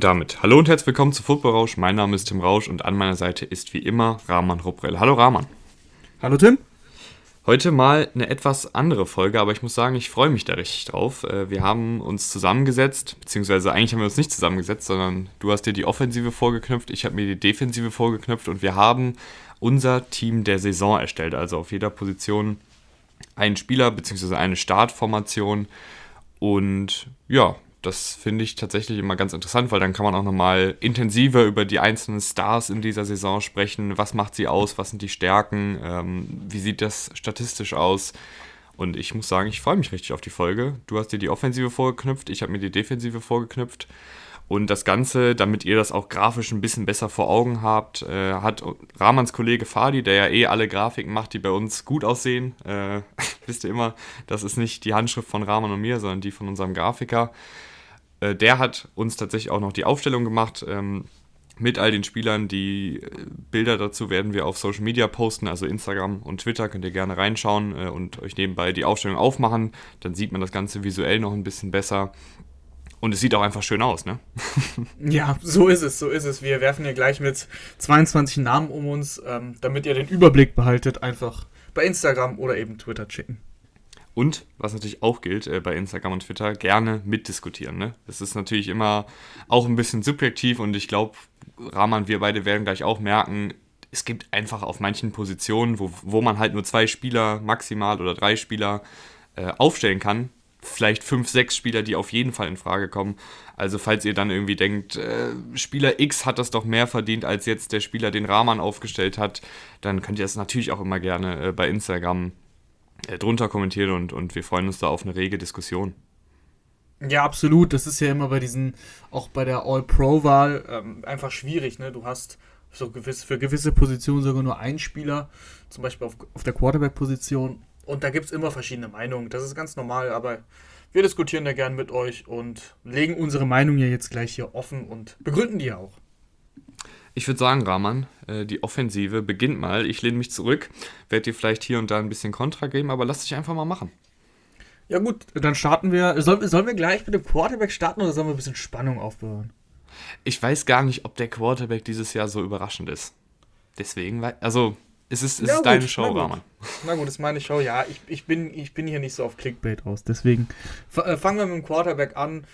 Und damit hallo und herzlich willkommen zu Football Rausch. Mein Name ist Tim Rausch und an meiner Seite ist wie immer Rahman Ruprell. Hallo Rahman. Hallo Tim. Heute mal eine etwas andere Folge, aber ich muss sagen, ich freue mich da richtig drauf. Äh, wir haben uns zusammengesetzt, beziehungsweise eigentlich haben wir uns nicht zusammengesetzt, sondern du hast dir die Offensive vorgeknüpft, ich habe mir die Defensive vorgeknüpft und wir haben unser Team der Saison erstellt. Also auf jeder Position einen Spieler, beziehungsweise eine Startformation. Und ja, das finde ich tatsächlich immer ganz interessant, weil dann kann man auch nochmal intensiver über die einzelnen Stars in dieser Saison sprechen. Was macht sie aus? Was sind die Stärken? Ähm, wie sieht das statistisch aus? Und ich muss sagen, ich freue mich richtig auf die Folge. Du hast dir die Offensive vorgeknüpft, ich habe mir die Defensive vorgeknüpft. Und das Ganze, damit ihr das auch grafisch ein bisschen besser vor Augen habt, äh, hat Rahmans Kollege Fadi, der ja eh alle Grafiken macht, die bei uns gut aussehen. Äh, wisst ihr immer, das ist nicht die Handschrift von Rahman und mir, sondern die von unserem Grafiker. Äh, der hat uns tatsächlich auch noch die Aufstellung gemacht. Ähm, mit all den Spielern. Die äh, Bilder dazu werden wir auf Social Media posten, also Instagram und Twitter. Könnt ihr gerne reinschauen äh, und euch nebenbei die Aufstellung aufmachen. Dann sieht man das Ganze visuell noch ein bisschen besser. Und es sieht auch einfach schön aus, ne? ja, so ist es, so ist es. Wir werfen hier gleich mit 22 Namen um uns, ähm, damit ihr den Überblick behaltet, einfach bei Instagram oder eben Twitter schicken. Und was natürlich auch gilt äh, bei Instagram und Twitter, gerne mitdiskutieren. Ne? Das ist natürlich immer auch ein bisschen subjektiv und ich glaube, Rahman, wir beide werden gleich auch merken, es gibt einfach auf manchen Positionen, wo, wo man halt nur zwei Spieler maximal oder drei Spieler äh, aufstellen kann, vielleicht fünf, sechs Spieler, die auf jeden Fall in Frage kommen. Also falls ihr dann irgendwie denkt, äh, Spieler X hat das doch mehr verdient als jetzt der Spieler, den Rahman aufgestellt hat, dann könnt ihr das natürlich auch immer gerne äh, bei Instagram drunter kommentieren und, und wir freuen uns da auf eine rege Diskussion. Ja, absolut. Das ist ja immer bei diesen, auch bei der All-Pro-Wahl ähm, einfach schwierig. Ne? Du hast so gewiss, für gewisse Positionen sogar nur einen Spieler, zum Beispiel auf, auf der Quarterback-Position. Und da gibt es immer verschiedene Meinungen. Das ist ganz normal, aber wir diskutieren da gern mit euch und legen unsere Meinung ja jetzt gleich hier offen und begründen die ja auch. Ich würde sagen, Rahman, äh, die Offensive beginnt mal. Ich lehne mich zurück, werde dir vielleicht hier und da ein bisschen Kontra geben, aber lass dich einfach mal machen. Ja gut, dann starten wir. Sollen, sollen wir gleich mit dem Quarterback starten oder sollen wir ein bisschen Spannung aufbauen? Ich weiß gar nicht, ob der Quarterback dieses Jahr so überraschend ist. Deswegen, also es ist, es ja, ist gut, deine Show, na Rahman. Na gut, es ist meine Show. Ja, ich, ich, bin, ich bin hier nicht so auf Clickbait aus. Deswegen äh, fangen wir mit dem Quarterback an.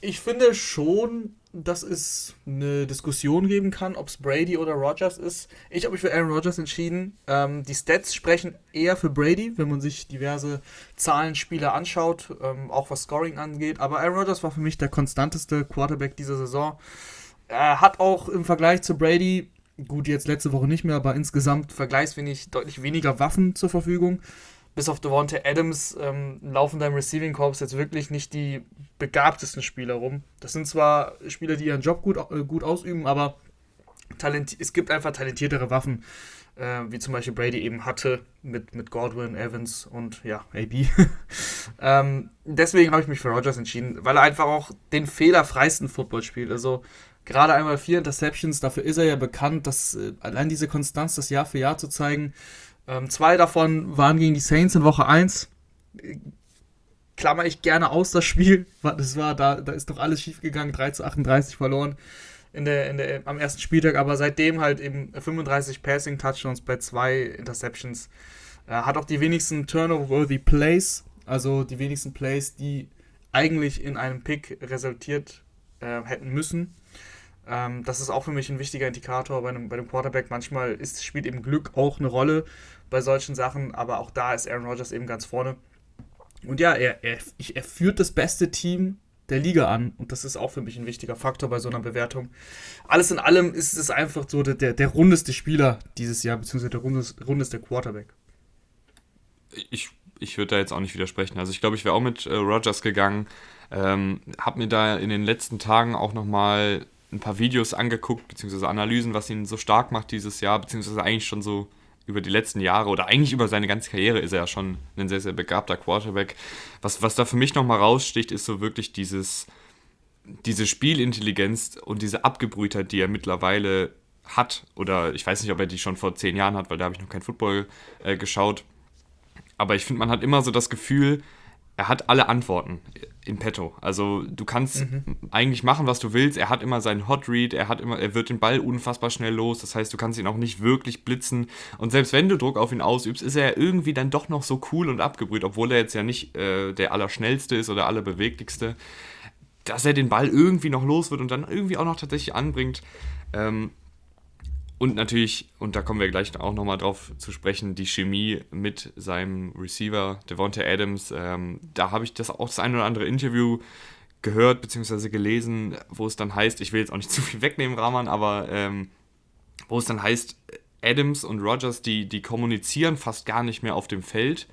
Ich finde schon, dass es eine Diskussion geben kann, ob es Brady oder Rogers ist. Ich habe mich für Aaron Rodgers entschieden. Ähm, die Stats sprechen eher für Brady, wenn man sich diverse Zahlenspiele anschaut, ähm, auch was Scoring angeht. Aber Aaron Rodgers war für mich der konstanteste Quarterback dieser Saison. Er hat auch im Vergleich zu Brady, gut, jetzt letzte Woche nicht mehr, aber insgesamt vergleichsweise deutlich weniger Waffen zur Verfügung bis auf Devontae Adams ähm, laufen da im Receiving Corps jetzt wirklich nicht die begabtesten Spieler rum. Das sind zwar Spieler, die ihren Job gut, äh, gut ausüben, aber es gibt einfach talentiertere Waffen, äh, wie zum Beispiel Brady eben hatte mit, mit Godwin, Evans und ja, AB. ähm, deswegen habe ich mich für Rogers entschieden, weil er einfach auch den fehlerfreisten Football spielt. Also gerade einmal vier Interceptions, dafür ist er ja bekannt, dass äh, allein diese Konstanz, das Jahr für Jahr zu zeigen, ähm, zwei davon waren gegen die Saints in Woche 1. Klammer ich gerne aus das Spiel. Das war, da, da ist doch alles schief gegangen, 3 zu 38 verloren in der, in der, am ersten Spieltag, aber seitdem halt eben 35 Passing Touchdowns bei zwei Interceptions. Äh, hat auch die wenigsten Turnover-worthy Plays, also die wenigsten Plays, die eigentlich in einem Pick resultiert äh, hätten müssen. Ähm, das ist auch für mich ein wichtiger Indikator bei einem, bei einem Quarterback. Manchmal ist, spielt eben Glück auch eine Rolle bei solchen Sachen, aber auch da ist Aaron Rodgers eben ganz vorne. Und ja, er, er, er führt das beste Team der Liga an und das ist auch für mich ein wichtiger Faktor bei so einer Bewertung. Alles in allem ist es einfach so der, der, rundeste Spieler dieses Jahr, beziehungsweise der rundeste, rundeste Quarterback. Ich, ich würde da jetzt auch nicht widersprechen. Also ich glaube, ich wäre auch mit äh, Rodgers gegangen. Ähm, habe mir da in den letzten Tagen auch nochmal ein paar Videos angeguckt, beziehungsweise Analysen, was ihn so stark macht dieses Jahr, beziehungsweise eigentlich schon so über die letzten Jahre oder eigentlich über seine ganze Karriere ist er ja schon ein sehr, sehr begabter Quarterback. Was, was da für mich nochmal raussticht, ist so wirklich dieses, diese Spielintelligenz und diese Abgebrühtheit, die er mittlerweile hat. Oder ich weiß nicht, ob er die schon vor zehn Jahren hat, weil da habe ich noch kein Football äh, geschaut. Aber ich finde, man hat immer so das Gefühl, er hat alle Antworten in petto. Also du kannst mhm. eigentlich machen, was du willst. Er hat immer seinen Hot Read, er hat immer, er wird den Ball unfassbar schnell los. Das heißt, du kannst ihn auch nicht wirklich blitzen. Und selbst wenn du Druck auf ihn ausübst, ist er irgendwie dann doch noch so cool und abgebrüht, obwohl er jetzt ja nicht äh, der Allerschnellste ist oder Allerbeweglichste, dass er den Ball irgendwie noch los wird und dann irgendwie auch noch tatsächlich anbringt. Ähm, und natürlich, und da kommen wir gleich auch nochmal drauf zu sprechen, die Chemie mit seinem Receiver, Devonta Adams. Ähm, da habe ich das auch das ein oder andere Interview gehört bzw. gelesen, wo es dann heißt, ich will jetzt auch nicht zu viel wegnehmen, Rahman, aber ähm, wo es dann heißt, Adams und Rogers, die, die kommunizieren fast gar nicht mehr auf dem Feld,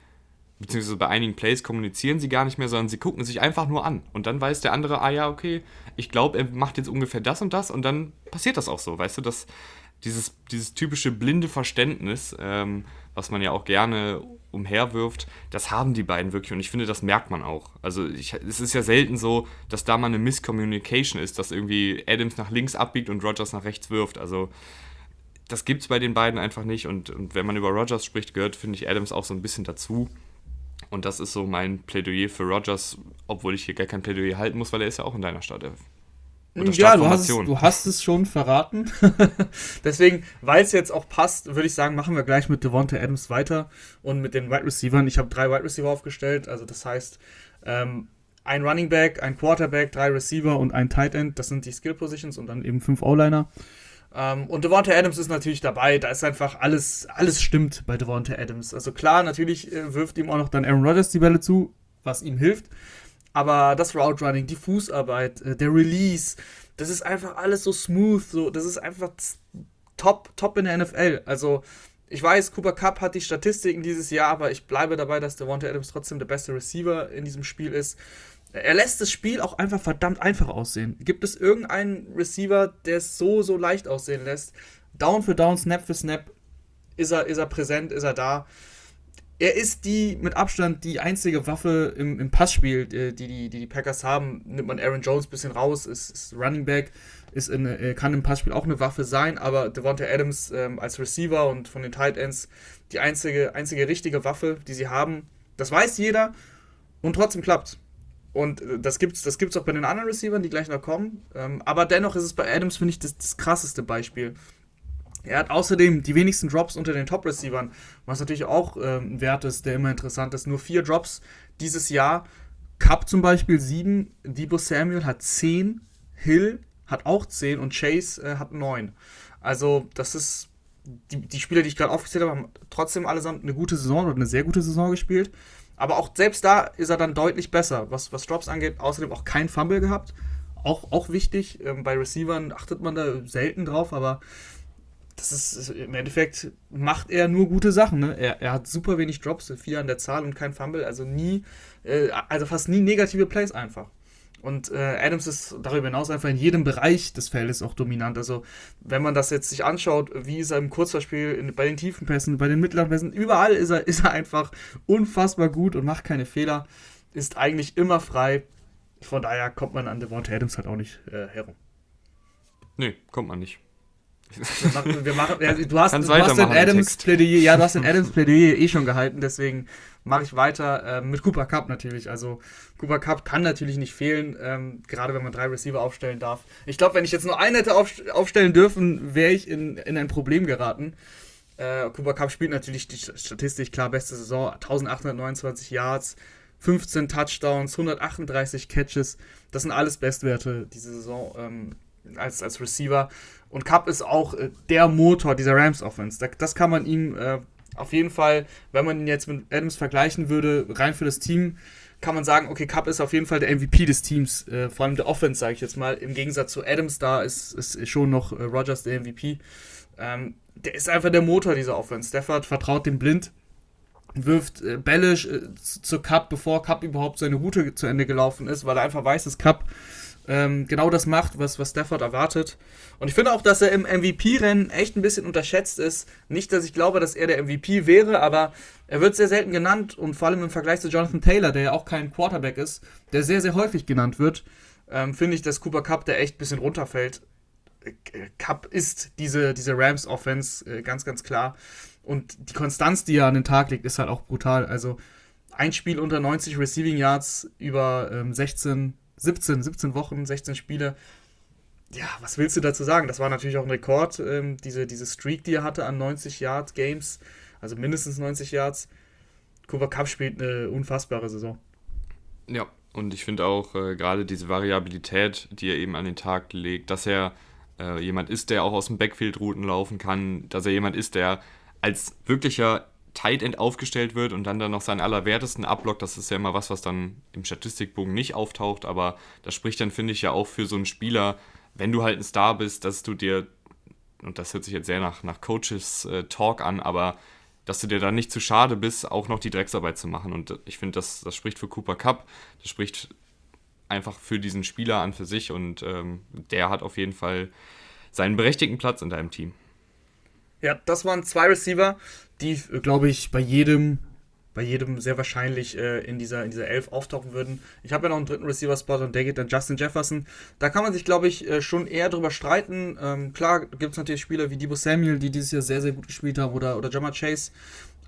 beziehungsweise bei einigen Plays kommunizieren sie gar nicht mehr, sondern sie gucken sich einfach nur an. Und dann weiß der andere, ah ja, okay, ich glaube, er macht jetzt ungefähr das und das und dann passiert das auch so, weißt du, das dieses, dieses typische blinde Verständnis, ähm, was man ja auch gerne umherwirft, das haben die beiden wirklich und ich finde, das merkt man auch. Also ich, es ist ja selten so, dass da mal eine Misscommunication ist, dass irgendwie Adams nach links abbiegt und Rogers nach rechts wirft. Also das gibt es bei den beiden einfach nicht und, und wenn man über Rogers spricht, gehört, finde ich, Adams auch so ein bisschen dazu. Und das ist so mein Plädoyer für Rogers, obwohl ich hier gar kein Plädoyer halten muss, weil er ist ja auch in deiner Startelf. Ja, du hast, es, du hast es schon verraten. Deswegen, weil es jetzt auch passt, würde ich sagen, machen wir gleich mit Devonta Adams weiter und mit den Wide Receivers. Ich habe drei Wide Receiver aufgestellt, also das heißt, ähm, ein Running Back, ein Quarterback, drei Receiver und ein Tight End, das sind die Skill Positions und dann eben fünf O-Liner. Ähm, und Devonta Adams ist natürlich dabei, da ist einfach alles, alles stimmt bei Devonta Adams. Also klar, natürlich äh, wirft ihm auch noch dann Aaron Rodgers die Bälle zu, was ihm hilft. Aber das Route Running, die Fußarbeit, äh, der Release, das ist einfach alles so smooth, so, das ist einfach top, top in der NFL. Also, ich weiß, Cooper Cup hat die Statistiken dieses Jahr, aber ich bleibe dabei, dass Devonta Adams trotzdem der beste Receiver in diesem Spiel ist. Er lässt das Spiel auch einfach verdammt einfach aussehen. Gibt es irgendeinen Receiver, der es so, so leicht aussehen lässt? Down für Down, Snap für Snap, ist er, ist er präsent, ist er da er ist die mit Abstand die einzige Waffe im, im Passspiel, äh, die, die, die die Packers haben. Nimmt man Aaron Jones ein bisschen raus, ist, ist Running Back, ist in, äh, kann im Passspiel auch eine Waffe sein, aber Devonta Adams ähm, als Receiver und von den Tight Ends die einzige, einzige richtige Waffe, die sie haben. Das weiß jeder und trotzdem klappt. Und äh, das gibt es das gibt's auch bei den anderen Receivern, die gleich noch kommen. Ähm, aber dennoch ist es bei Adams, finde ich, das, das krasseste Beispiel. Er hat außerdem die wenigsten Drops unter den Top-Receivern, was natürlich auch äh, ein Wert ist, der immer interessant ist. Nur vier Drops dieses Jahr. Cup zum Beispiel sieben, Debo Samuel hat zehn, Hill hat auch zehn und Chase äh, hat neun. Also, das ist. Die, die Spieler, die ich gerade aufgezählt habe, haben trotzdem allesamt eine gute Saison oder eine sehr gute Saison gespielt. Aber auch selbst da ist er dann deutlich besser, was, was Drops angeht. Außerdem auch kein Fumble gehabt. Auch, auch wichtig. Ähm, bei Receivern achtet man da selten drauf, aber das ist im Endeffekt macht er nur gute Sachen. Ne? Er, er hat super wenig Drops, vier an der Zahl und kein Fumble, also nie, äh, also fast nie negative Plays einfach. Und äh, Adams ist darüber hinaus einfach in jedem Bereich des Feldes auch dominant. Also, wenn man das jetzt sich anschaut, wie ist er im Kurzverspiel, in, bei den tiefen Pässen, bei den mittleren Pässen, überall ist er, ist er einfach unfassbar gut und macht keine Fehler. Ist eigentlich immer frei. Von daher kommt man an Devonta Adams halt auch nicht äh, herum. Nee, kommt man nicht. Wir machen, wir machen, ja, du hast, du hast den Adams Plädoyer, ja, du hast den Adams Plädoyer eh schon gehalten, deswegen mache ich weiter äh, mit Cooper Cup natürlich. Also Cooper Cup kann natürlich nicht fehlen, ähm, gerade wenn man drei Receiver aufstellen darf. Ich glaube, wenn ich jetzt nur einen hätte auf, aufstellen dürfen, wäre ich in, in ein Problem geraten. Äh, Cooper Cup spielt natürlich die Statistik, klar, beste Saison, 1829 Yards, 15 Touchdowns, 138 Catches. Das sind alles Bestwerte diese Saison ähm, als, als Receiver. Und Cup ist auch äh, der Motor dieser Rams-Offense. Da, das kann man ihm äh, auf jeden Fall, wenn man ihn jetzt mit Adams vergleichen würde, rein für das Team, kann man sagen, okay, Cup ist auf jeden Fall der MVP des Teams, äh, vor allem der Offense, sage ich jetzt mal. Im Gegensatz zu Adams, da ist, ist schon noch äh, Rogers der MVP. Ähm, der ist einfach der Motor dieser Offense. Stafford vertraut dem blind, wirft äh, Bälle äh, zu Cup, bevor Cup überhaupt seine Route zu Ende gelaufen ist, weil er einfach weiß, dass Cup ähm, genau das macht, was, was Stafford erwartet. Und ich finde auch, dass er im MVP-Rennen echt ein bisschen unterschätzt ist. Nicht, dass ich glaube, dass er der MVP wäre, aber er wird sehr selten genannt und vor allem im Vergleich zu Jonathan Taylor, der ja auch kein Quarterback ist, der sehr, sehr häufig genannt wird, ähm, finde ich, dass Cooper Cup der echt ein bisschen runterfällt. Äh, Cup ist diese, diese Rams-Offense, äh, ganz, ganz klar. Und die Konstanz, die er an den Tag legt, ist halt auch brutal. Also ein Spiel unter 90 Receiving Yards über ähm, 16, 17, 17 Wochen, 16 Spiele. Ja, was willst du dazu sagen? Das war natürlich auch ein Rekord, ähm, diese, diese Streak, die er hatte an 90 Yard Games, also mindestens 90 Yards. Cooper Cup spielt eine unfassbare Saison. Ja, und ich finde auch äh, gerade diese Variabilität, die er eben an den Tag legt, dass er äh, jemand ist, der auch aus dem Backfield Routen laufen kann, dass er jemand ist, der als wirklicher Tight End aufgestellt wird und dann dann noch seinen allerwertesten ablockt, das ist ja immer was, was dann im Statistikbogen nicht auftaucht, aber das spricht dann, finde ich, ja auch für so einen Spieler, wenn du halt ein Star bist, dass du dir, und das hört sich jetzt sehr nach, nach Coaches äh, Talk an, aber dass du dir dann nicht zu schade bist, auch noch die Drecksarbeit zu machen. Und ich finde, das, das spricht für Cooper Cup, das spricht einfach für diesen Spieler an für sich und ähm, der hat auf jeden Fall seinen berechtigten Platz in deinem Team. Ja, das waren zwei Receiver, die, glaube ich, bei jedem, bei jedem sehr wahrscheinlich äh, in, dieser, in dieser Elf auftauchen würden. Ich habe ja noch einen dritten Receiver-Spot und der geht dann Justin Jefferson. Da kann man sich, glaube ich, äh, schon eher drüber streiten. Ähm, klar gibt es natürlich Spieler wie Debo Samuel, die dieses Jahr sehr, sehr gut gespielt haben, oder, oder Jamar Chase.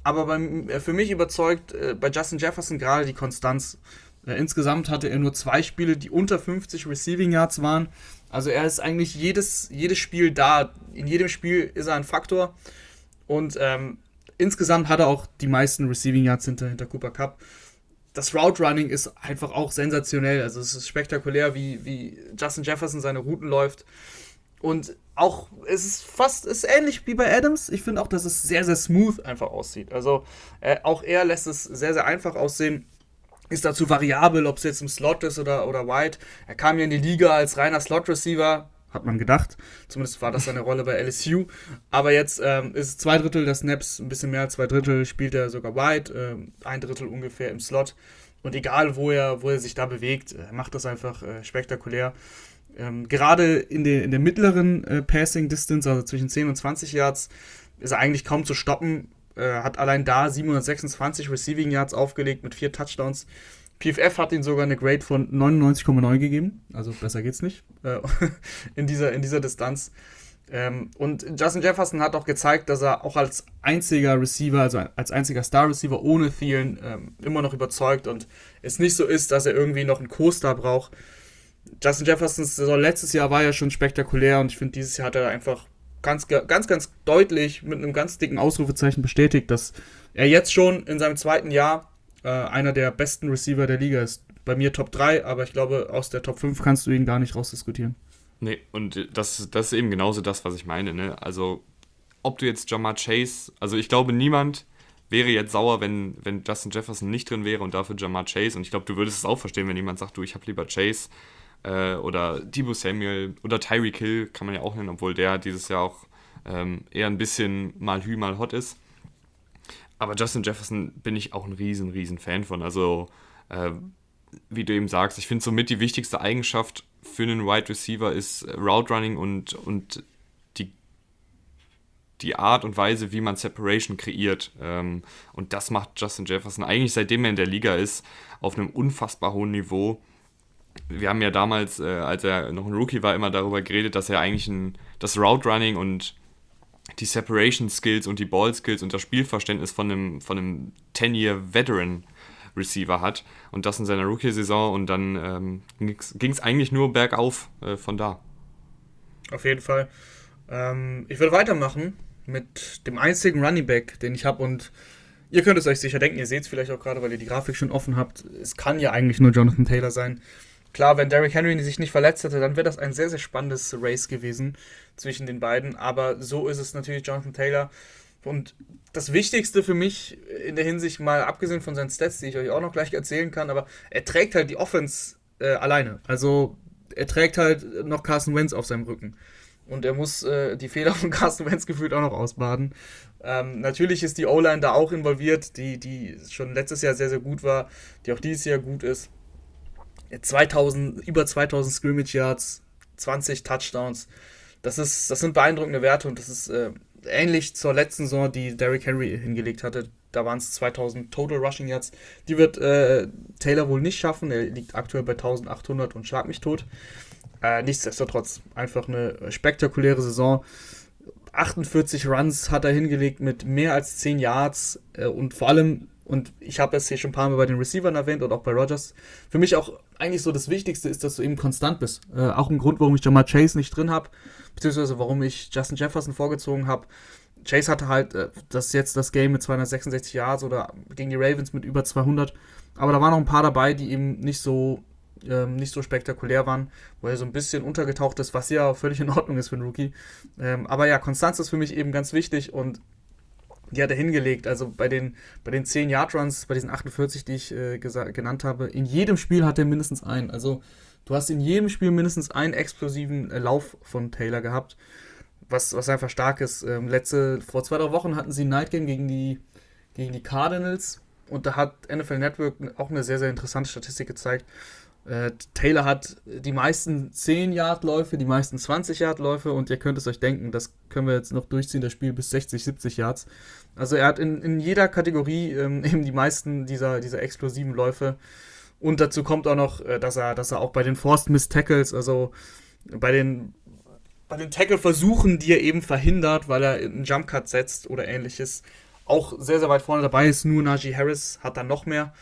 Aber beim, äh, für mich überzeugt äh, bei Justin Jefferson gerade die Konstanz. Äh, insgesamt hatte er nur zwei Spiele, die unter 50 Receiving Yards waren. Also er ist eigentlich jedes, jedes Spiel da. In jedem Spiel ist er ein Faktor. Und ähm, insgesamt hat er auch die meisten Receiving Yards hinter, hinter Cooper Cup. Das Route Running ist einfach auch sensationell. Also es ist spektakulär, wie, wie Justin Jefferson seine Routen läuft. Und auch, es ist fast, ist ähnlich wie bei Adams. Ich finde auch, dass es sehr, sehr smooth einfach aussieht. Also äh, auch er lässt es sehr, sehr einfach aussehen. Ist dazu variabel, ob es jetzt im Slot ist oder, oder wide. Er kam ja in die Liga als reiner Slot-Receiver, hat man gedacht. Zumindest war das seine Rolle bei LSU. Aber jetzt ähm, ist zwei Drittel der Snaps, ein bisschen mehr als zwei Drittel, spielt er sogar wide, ähm, ein Drittel ungefähr im Slot. Und egal, wo er, wo er sich da bewegt, er macht das einfach äh, spektakulär. Ähm, gerade in, de, in der mittleren äh, Passing Distance, also zwischen 10 und 20 Yards, ist er eigentlich kaum zu stoppen. Äh, hat allein da 726 Receiving Yards aufgelegt mit vier Touchdowns. PFF hat ihm sogar eine Grade von 99,9 gegeben. Also besser geht's nicht äh, in, dieser, in dieser Distanz. Ähm, und Justin Jefferson hat auch gezeigt, dass er auch als einziger Receiver, also als einziger Star-Receiver ohne Thielen ähm, immer noch überzeugt und es nicht so ist, dass er irgendwie noch einen Co-Star braucht. Justin Jeffersons Saison letztes Jahr war ja schon spektakulär und ich finde, dieses Jahr hat er einfach ganz, ganz, ganz deutlich mit einem ganz dicken Ausrufezeichen bestätigt, dass er jetzt schon in seinem zweiten Jahr äh, einer der besten Receiver der Liga ist. Bei mir Top 3, aber ich glaube, aus der Top 5 kannst du ihn gar nicht rausdiskutieren. Nee, und das, das ist eben genauso das, was ich meine. Ne? Also, ob du jetzt Jamar Chase, also ich glaube, niemand wäre jetzt sauer, wenn, wenn Justin Jefferson nicht drin wäre und dafür Jamar Chase. Und ich glaube, du würdest es auch verstehen, wenn jemand sagt, du, ich habe lieber Chase äh, oder Debo Samuel oder Tyreek Hill, kann man ja auch nennen, obwohl der dieses Jahr auch ähm, eher ein bisschen mal hü, mal hot ist. Aber Justin Jefferson bin ich auch ein riesen, riesen Fan von. Also, äh, wie du eben sagst, ich finde somit die wichtigste Eigenschaft für einen Wide Receiver ist Route Running und, und die, die Art und Weise, wie man Separation kreiert. Ähm, und das macht Justin Jefferson eigentlich seitdem er in der Liga ist, auf einem unfassbar hohen Niveau. Wir haben ja damals, äh, als er noch ein Rookie war, immer darüber geredet, dass er eigentlich ein, das Route Running und die Separation Skills und die Ball Skills und das Spielverständnis von einem, von einem 10-Year Veteran Receiver hat und das in seiner Rookie-Saison und dann ähm, ging es eigentlich nur bergauf äh, von da. Auf jeden Fall. Ähm, ich würde weitermachen mit dem einzigen Running Back, den ich habe und ihr könnt es euch sicher denken, ihr seht es vielleicht auch gerade, weil ihr die Grafik schon offen habt. Es kann ja eigentlich nur Jonathan Taylor sein. Klar, wenn Derrick Henry sich nicht verletzt hätte, dann wäre das ein sehr, sehr spannendes Race gewesen zwischen den beiden. Aber so ist es natürlich Jonathan Taylor. Und das Wichtigste für mich in der Hinsicht, mal abgesehen von seinen Stats, die ich euch auch noch gleich erzählen kann, aber er trägt halt die Offense äh, alleine. Also er trägt halt noch Carson Wentz auf seinem Rücken. Und er muss äh, die Fehler von Carson Wentz gefühlt auch noch ausbaden. Ähm, natürlich ist die O-Line da auch involviert, die, die schon letztes Jahr sehr, sehr gut war, die auch dieses Jahr gut ist. 2000, über 2000 Scrimmage Yards, 20 Touchdowns. Das, ist, das sind beeindruckende Werte und das ist äh, ähnlich zur letzten Saison, die Derrick Henry hingelegt hatte. Da waren es 2000 Total Rushing Yards. Die wird äh, Taylor wohl nicht schaffen. Er liegt aktuell bei 1800 und schlag mich tot. Äh, nichtsdestotrotz, einfach eine spektakuläre Saison. 48 Runs hat er hingelegt mit mehr als 10 Yards äh, und vor allem Und ich habe es hier schon ein paar Mal bei den Receivern erwähnt und auch bei Rogers. Für mich auch eigentlich so das Wichtigste ist, dass du eben konstant bist. Äh, auch ein Grund, warum ich Jamal Chase nicht drin habe, beziehungsweise warum ich Justin Jefferson vorgezogen habe. Chase hatte halt äh, das jetzt das Game mit 266 Yards oder gegen die Ravens mit über 200. Aber da waren noch ein paar dabei, die eben nicht so ähm, nicht so spektakulär waren, wo er so ein bisschen untergetaucht ist, was ja völlig in Ordnung ist für einen Rookie. Ähm, aber ja, Konstanz ist für mich eben ganz wichtig und die hat er hingelegt. Also bei den, bei den 10 Yard Runs, bei diesen 48, die ich äh, genannt habe, in jedem Spiel hat er mindestens einen. Also du hast in jedem Spiel mindestens einen explosiven äh, Lauf von Taylor gehabt, was, was einfach stark ist. Ähm, letzte, vor zwei, drei Wochen hatten sie ein Night Game gegen die, gegen die Cardinals und da hat NFL Network auch eine sehr, sehr interessante Statistik gezeigt. Äh, Taylor hat die meisten 10-Yard-Läufe, die meisten 20-Yard-Läufe und ihr könnt es euch denken, das können wir jetzt noch durchziehen, das Spiel bis 60, 70 Yards. Also er hat in, in jeder Kategorie ähm, eben die meisten dieser, dieser explosiven Läufe. Und dazu kommt auch noch, äh, dass er, dass er auch bei den Forced Miss Tackles, also bei den, bei den Tackle-Versuchen, die er eben verhindert, weil er einen Jump Cut setzt oder ähnliches, auch sehr, sehr weit vorne dabei ist. Nur Najee Harris hat dann noch mehr.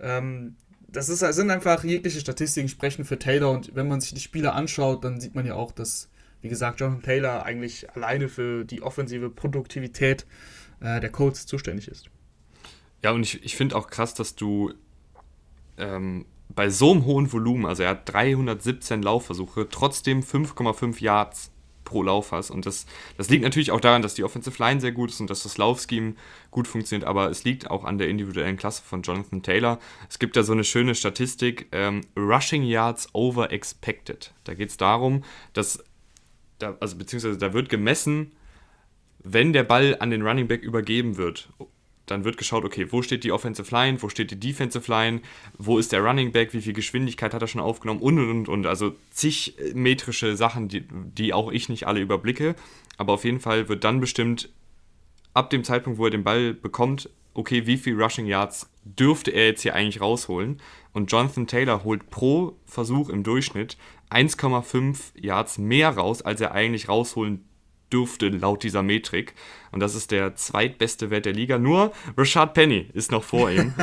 Ähm, das ist, sind einfach jegliche Statistiken sprechen für Taylor und wenn man sich die Spiele anschaut, dann sieht man ja auch, dass, wie gesagt, Jonathan Taylor eigentlich alleine für die offensive Produktivität äh, der Colts zuständig ist. Ja, und ich, ich finde auch krass, dass du ähm, bei so einem hohen Volumen, also er hat 317 Laufversuche, trotzdem 5,5 Yards pro Lauf hast. Und das, das liegt natürlich auch daran, dass die Offensive Line sehr gut ist und dass das Laufscheme gut funktioniert, aber es liegt auch an der individuellen Klasse von Jonathan Taylor. Es gibt da so eine schöne Statistik, ähm, Rushing Yards over expected. Da geht es darum, dass, da, also beziehungsweise da wird gemessen, wenn der Ball an den Running Back übergeben wird dann wird geschaut, okay, wo steht die Offensive Line, wo steht die Defensive Line, wo ist der Running Back, wie viel Geschwindigkeit hat er schon aufgenommen und und und. Also zig metrische Sachen, die, die auch ich nicht alle überblicke. Aber auf jeden Fall wird dann bestimmt, ab dem Zeitpunkt, wo er den Ball bekommt, okay, wie viel Rushing Yards dürfte er jetzt hier eigentlich rausholen? Und Jonathan Taylor holt pro Versuch im Durchschnitt 1,5 Yards mehr raus, als er eigentlich rausholen dürfte laut dieser Metrik. Und das ist der zweitbeste Wert der Liga. Nur Rashad Penny ist noch vor ihm,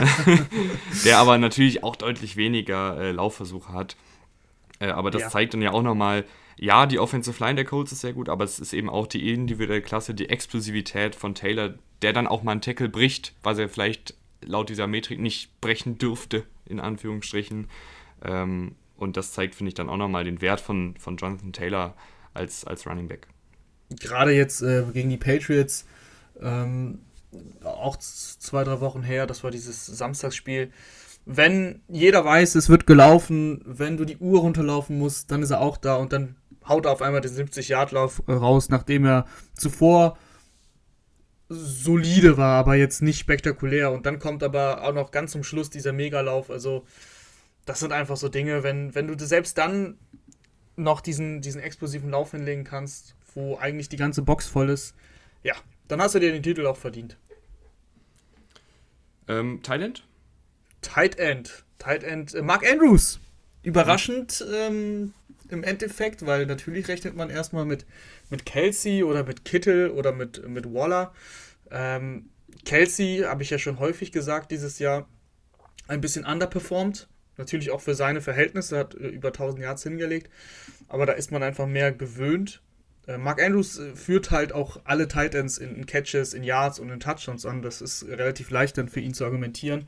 der aber natürlich auch deutlich weniger äh, Laufversuche hat. Äh, aber das ja. zeigt dann ja auch nochmal, ja, die Offensive Line der Colts ist sehr gut, aber es ist eben auch die individuelle Klasse, die Explosivität von Taylor, der dann auch mal einen Tackle bricht, was er vielleicht laut dieser Metrik nicht brechen dürfte, in Anführungsstrichen. Ähm, und das zeigt, finde ich, dann auch nochmal den Wert von, von Jonathan Taylor als, als Running Back gerade jetzt äh, gegen die Patriots, ähm, auch zwei, drei Wochen her, das war dieses Samstagsspiel. Wenn jeder weiß, es wird gelaufen, wenn du die Uhr runterlaufen musst, dann ist er auch da und dann haut er auf einmal den 70-Yard-Lauf äh, raus, nachdem er zuvor solide war, aber jetzt nicht spektakulär. Und dann kommt aber auch noch ganz zum Schluss dieser Megalauf. Also, das sind einfach so Dinge, wenn, wenn du selbst dann noch diesen, diesen explosiven Lauf hinlegen kannst, wo eigentlich die ganze Box voll ist, ja, dann hast du dir den Titel auch verdient. Ähm, Tight End? Tight End. Tight End. Äh, Mark Andrews. Überraschend ähm, im Endeffekt, weil natürlich rechnet man erstmal mit, mit Kelsey oder mit Kittel oder mit, mit Waller. Ähm, Kelsey, habe ich ja schon häufig gesagt, dieses Jahr ein bisschen underperformed. Natürlich auch für seine Verhältnisse, hat äh, über 1000 Yards hingelegt. Aber da ist man einfach mehr gewöhnt. Äh, Mark Andrews äh, führt halt auch alle Titans in, in, Catches, in Yards und in Touchdowns an. Das ist relativ leicht dann für ihn zu argumentieren.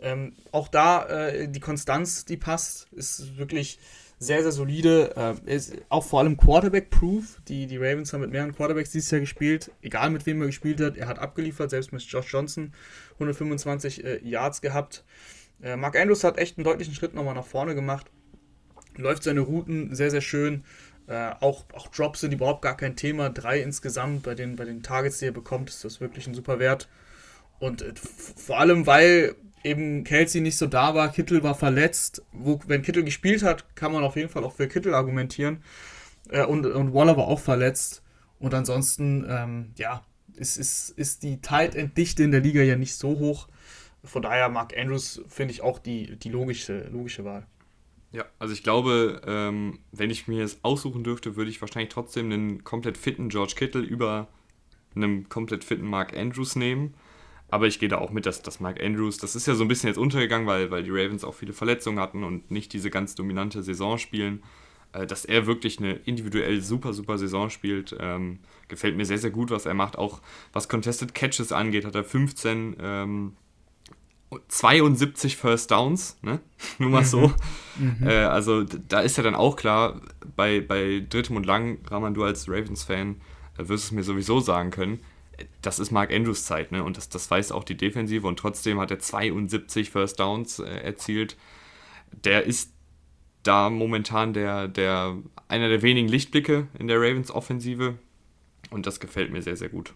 Ähm, auch da äh, die Konstanz, die passt, ist wirklich sehr, sehr solide. Äh, ist auch vor allem Quarterback-proof. Die, die Ravens haben mit mehreren Quarterbacks dieses Jahr gespielt. Egal mit wem er gespielt hat, er hat abgeliefert, selbst mit Josh Johnson 125 äh, Yards gehabt. Äh, Mark Andrews hat echt einen deutlichen Schritt nochmal nach vorne gemacht. Läuft seine Routen sehr, sehr schön. Äh, auch, auch Drops sind überhaupt gar kein Thema. Drei insgesamt bei den, bei den Targets, die er bekommt, ist das wirklich ein super Wert. Und äh, vor allem, weil eben Kelsey nicht so da war, Kittel war verletzt. Wo, wenn Kittel gespielt hat, kann man auf jeden Fall auch für Kittel argumentieren. Äh, und, und Waller war auch verletzt. Und ansonsten, ähm, ja, ist, ist, ist die Tight End Dichte in der Liga ja nicht so hoch. Von daher Mark Andrews finde ich auch die, die logische, logische Wahl. Ja, also ich glaube, ähm, wenn ich mir es aussuchen dürfte, würde ich wahrscheinlich trotzdem einen komplett fitten George Kittle über einem komplett fitten Mark Andrews nehmen. Aber ich gehe da auch mit, dass, dass Mark Andrews, das ist ja so ein bisschen jetzt untergegangen, weil, weil die Ravens auch viele Verletzungen hatten und nicht diese ganz dominante Saison spielen. Äh, dass er wirklich eine individuell super, super Saison spielt, ähm, gefällt mir sehr, sehr gut, was er macht. Auch was Contested Catches angeht, hat er 15, ähm, 72 First Downs, ne? Nur mal so. Mhm. mhm. Äh, also da ist ja dann auch klar, bei, bei Drittem und Lang, Raman, du als Ravens-Fan, äh, wirst du es mir sowieso sagen können, das ist Mark Andrews Zeit, ne? Und das, das weiß auch die Defensive und trotzdem hat er 72 First Downs äh, erzielt. Der ist da momentan der, der, einer der wenigen Lichtblicke in der Ravens Offensive und das gefällt mir sehr, sehr gut.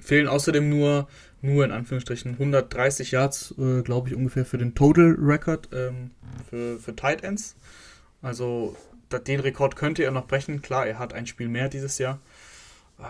Fehlen außerdem nur, nur in Anführungsstrichen 130 Yards, äh, glaube ich, ungefähr für den Total Record ähm, für, für Tight Ends. Also den Rekord könnte er noch brechen. Klar, er hat ein Spiel mehr dieses Jahr. Äh,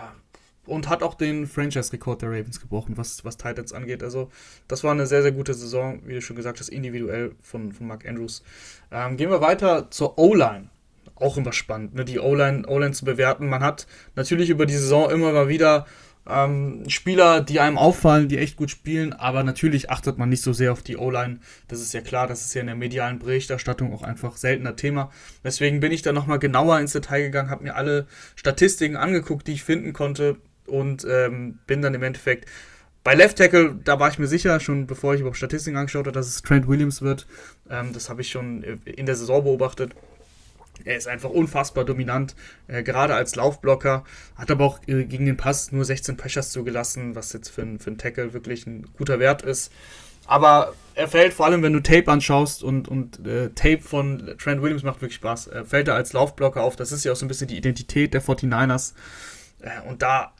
und hat auch den Franchise-Rekord der Ravens gebrochen, was, was Titans angeht. Also, das war eine sehr, sehr gute Saison, wie du schon gesagt hast, individuell von, von Mark Andrews. Ähm, gehen wir weiter zur O-Line. Auch immer spannend, ne? die O-Line zu bewerten. Man hat natürlich über die Saison immer mal wieder ähm, Spieler, die einem auffallen, die echt gut spielen, aber natürlich achtet man nicht so sehr auf die O-Line. Das ist ja klar, das ist ja in der medialen Berichterstattung auch einfach seltener Thema. Deswegen bin ich da nochmal genauer ins Detail gegangen, habe mir alle Statistiken angeguckt, die ich finden konnte und ähm, bin dann im Endeffekt bei Left Tackle, da war ich mir sicher, schon bevor ich überhaupt Statistiken angeschaut habe, dass es Trent Williams wird. Ähm, das habe ich schon in der Saison beobachtet. Er ist einfach unfassbar dominant, äh, gerade als Laufblocker. Hat aber auch äh, gegen den Pass nur 16 Pressures zugelassen, was jetzt für, für einen Tackle wirklich ein guter Wert ist. Aber er fällt vor allem, wenn du Tape anschaust und, und äh, Tape von Trent Williams macht wirklich Spaß. Er fällt er als Laufblocker auf. Das ist ja auch so ein bisschen die Identität der 49ers. Äh, und da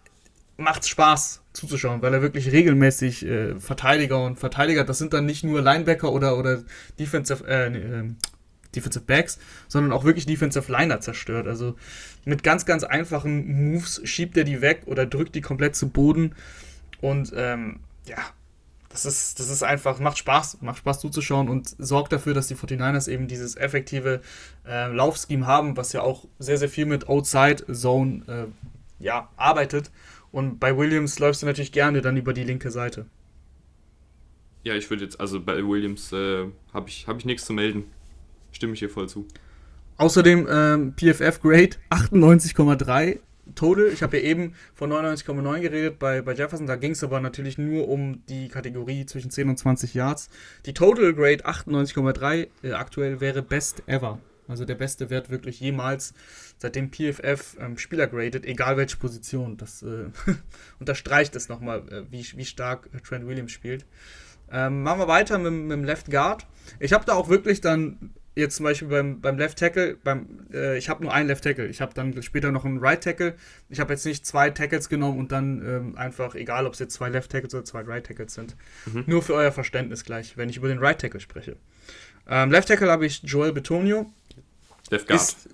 macht es Spaß zuzuschauen, weil er wirklich regelmäßig äh, Verteidiger und Verteidiger, das sind dann nicht nur Linebacker oder, oder Defensive, äh, äh, Defensive Backs, sondern auch wirklich Defensive Liner zerstört. Also mit ganz, ganz einfachen Moves schiebt er die weg oder drückt die komplett zu Boden. Und ähm, ja, das ist, das ist einfach, macht Spaß, macht Spaß zuzuschauen und sorgt dafür, dass die 49ers eben dieses effektive äh, Laufscheme haben, was ja auch sehr, sehr viel mit Outside Zone äh, ja, arbeitet. Und bei Williams läufst du natürlich gerne dann über die linke Seite. Ja, ich würde jetzt, also bei Williams äh, habe ich, hab ich nichts zu melden. Stimme ich hier voll zu. Außerdem ähm, PFF Grade 98,3 Total. Ich habe ja eben von 99,9 geredet bei, bei Jefferson. Da ging es aber natürlich nur um die Kategorie zwischen 10 und 20 Yards. Die Total Grade 98,3 äh, aktuell wäre Best Ever. Also der beste Wert wirklich jemals, seitdem PFF ähm, Spieler gradet, egal welche Position. Das äh, unterstreicht es nochmal, äh, wie, wie stark äh, Trent Williams spielt. Ähm, machen wir weiter mit, mit dem Left Guard. Ich habe da auch wirklich dann jetzt zum Beispiel beim, beim Left Tackle, beim, äh, ich habe nur einen Left Tackle. Ich habe dann später noch einen Right Tackle. Ich habe jetzt nicht zwei Tackles genommen und dann ähm, einfach, egal ob es jetzt zwei Left Tackles oder zwei Right Tackles sind. Mhm. Nur für euer Verständnis gleich, wenn ich über den Right Tackle spreche. Ähm, Left Tackle habe ich Joel Betonio. Left Guard. Ist,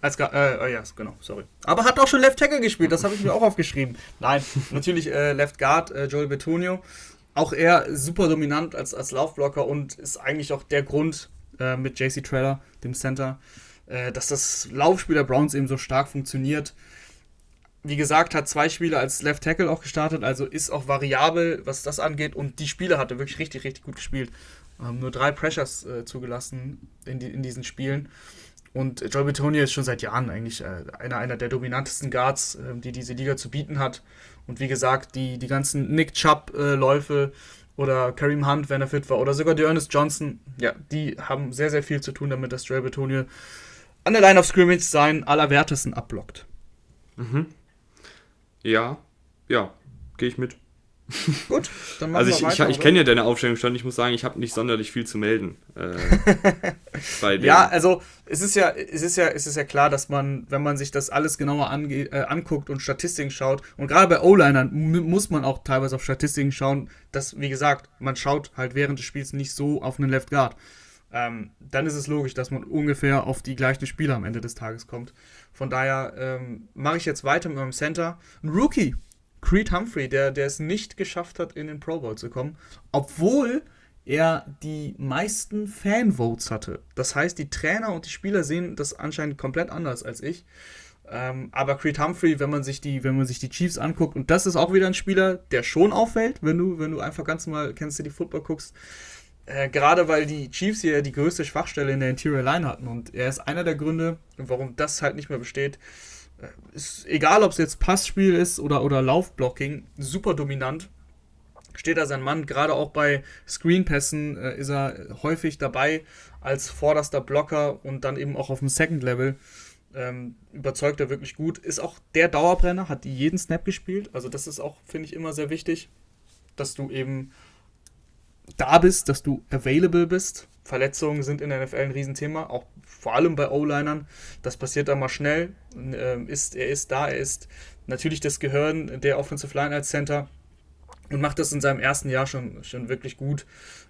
als Guard, äh, oh ja, genau, sorry. Aber hat auch schon Left Tackle gespielt, das habe ich mir auch aufgeschrieben. Nein, natürlich äh, Left Guard, äh, Joel Betonio. Auch er super dominant als, als Laufblocker und ist eigentlich auch der Grund äh, mit JC Treller, dem Center, äh, dass das Laufspiel der Browns eben so stark funktioniert. Wie gesagt, hat zwei Spiele als Left Tackle auch gestartet, also ist auch variabel, was das angeht. Und die Spiele hat er wirklich richtig, richtig gut gespielt. Ähm, nur drei Pressures äh, zugelassen in, die, in diesen Spielen. Und Joel Betonio ist schon seit Jahren eigentlich äh, einer, einer der dominantesten Guards, äh, die diese Liga zu bieten hat. Und wie gesagt, die, die ganzen Nick Chubb-Läufe äh, oder Kareem Hunt, wenn er fit war, oder sogar die Ernest Johnson, ja, die haben sehr, sehr viel zu tun, damit das Joel Betonio an der Line of Scrimmage seinen Allerwertesten abblockt. Mhm. Ja, ja, gehe ich mit. Gut, dann machen also ich, wir weiter, ich, ich kenne ja deine Aufstellung schon. Ich muss sagen, ich habe nicht sonderlich viel zu melden. Äh, ja, also es ist ja, es ist ja, es ist ja klar, dass man, wenn man sich das alles genauer ange äh, anguckt und Statistiken schaut, und gerade bei O-Linern muss man auch teilweise auf Statistiken schauen, dass, wie gesagt, man schaut halt während des Spiels nicht so auf einen Left Guard. Ähm, dann ist es logisch, dass man ungefähr auf die gleichen Spieler am Ende des Tages kommt. Von daher ähm, mache ich jetzt weiter mit meinem Center. Ein Rookie, Creed Humphrey, der, der es nicht geschafft hat, in den Pro Bowl zu kommen, obwohl er die meisten Fanvotes hatte. Das heißt, die Trainer und die Spieler sehen das anscheinend komplett anders als ich. Ähm, aber Creed Humphrey, wenn man sich die, wenn man sich die Chiefs anguckt, und das ist auch wieder ein Spieler, der schon auffällt, wenn du, wenn du einfach ganz mal kennst du die Football guckst. Äh, gerade weil die Chiefs hier die größte Schwachstelle in der Interior Line hatten. Und er ist einer der Gründe, warum das halt nicht mehr besteht. Ist egal, ob es jetzt Passspiel ist oder, oder Laufblocking, super dominant. Steht da sein Mann, gerade auch bei Screenpässen äh, ist er häufig dabei als vorderster Blocker und dann eben auch auf dem Second Level. Ähm, überzeugt er wirklich gut. Ist auch der Dauerbrenner, hat jeden Snap gespielt. Also, das ist auch, finde ich, immer sehr wichtig, dass du eben da bist, dass du available bist. Verletzungen sind in der NFL ein Riesenthema, auch vor allem bei O-Linern. Das passiert dann mal schnell. Ähm, ist, er ist da, er ist natürlich das Gehirn der Offensive Line als Center und macht das in seinem ersten Jahr schon, schon wirklich gut.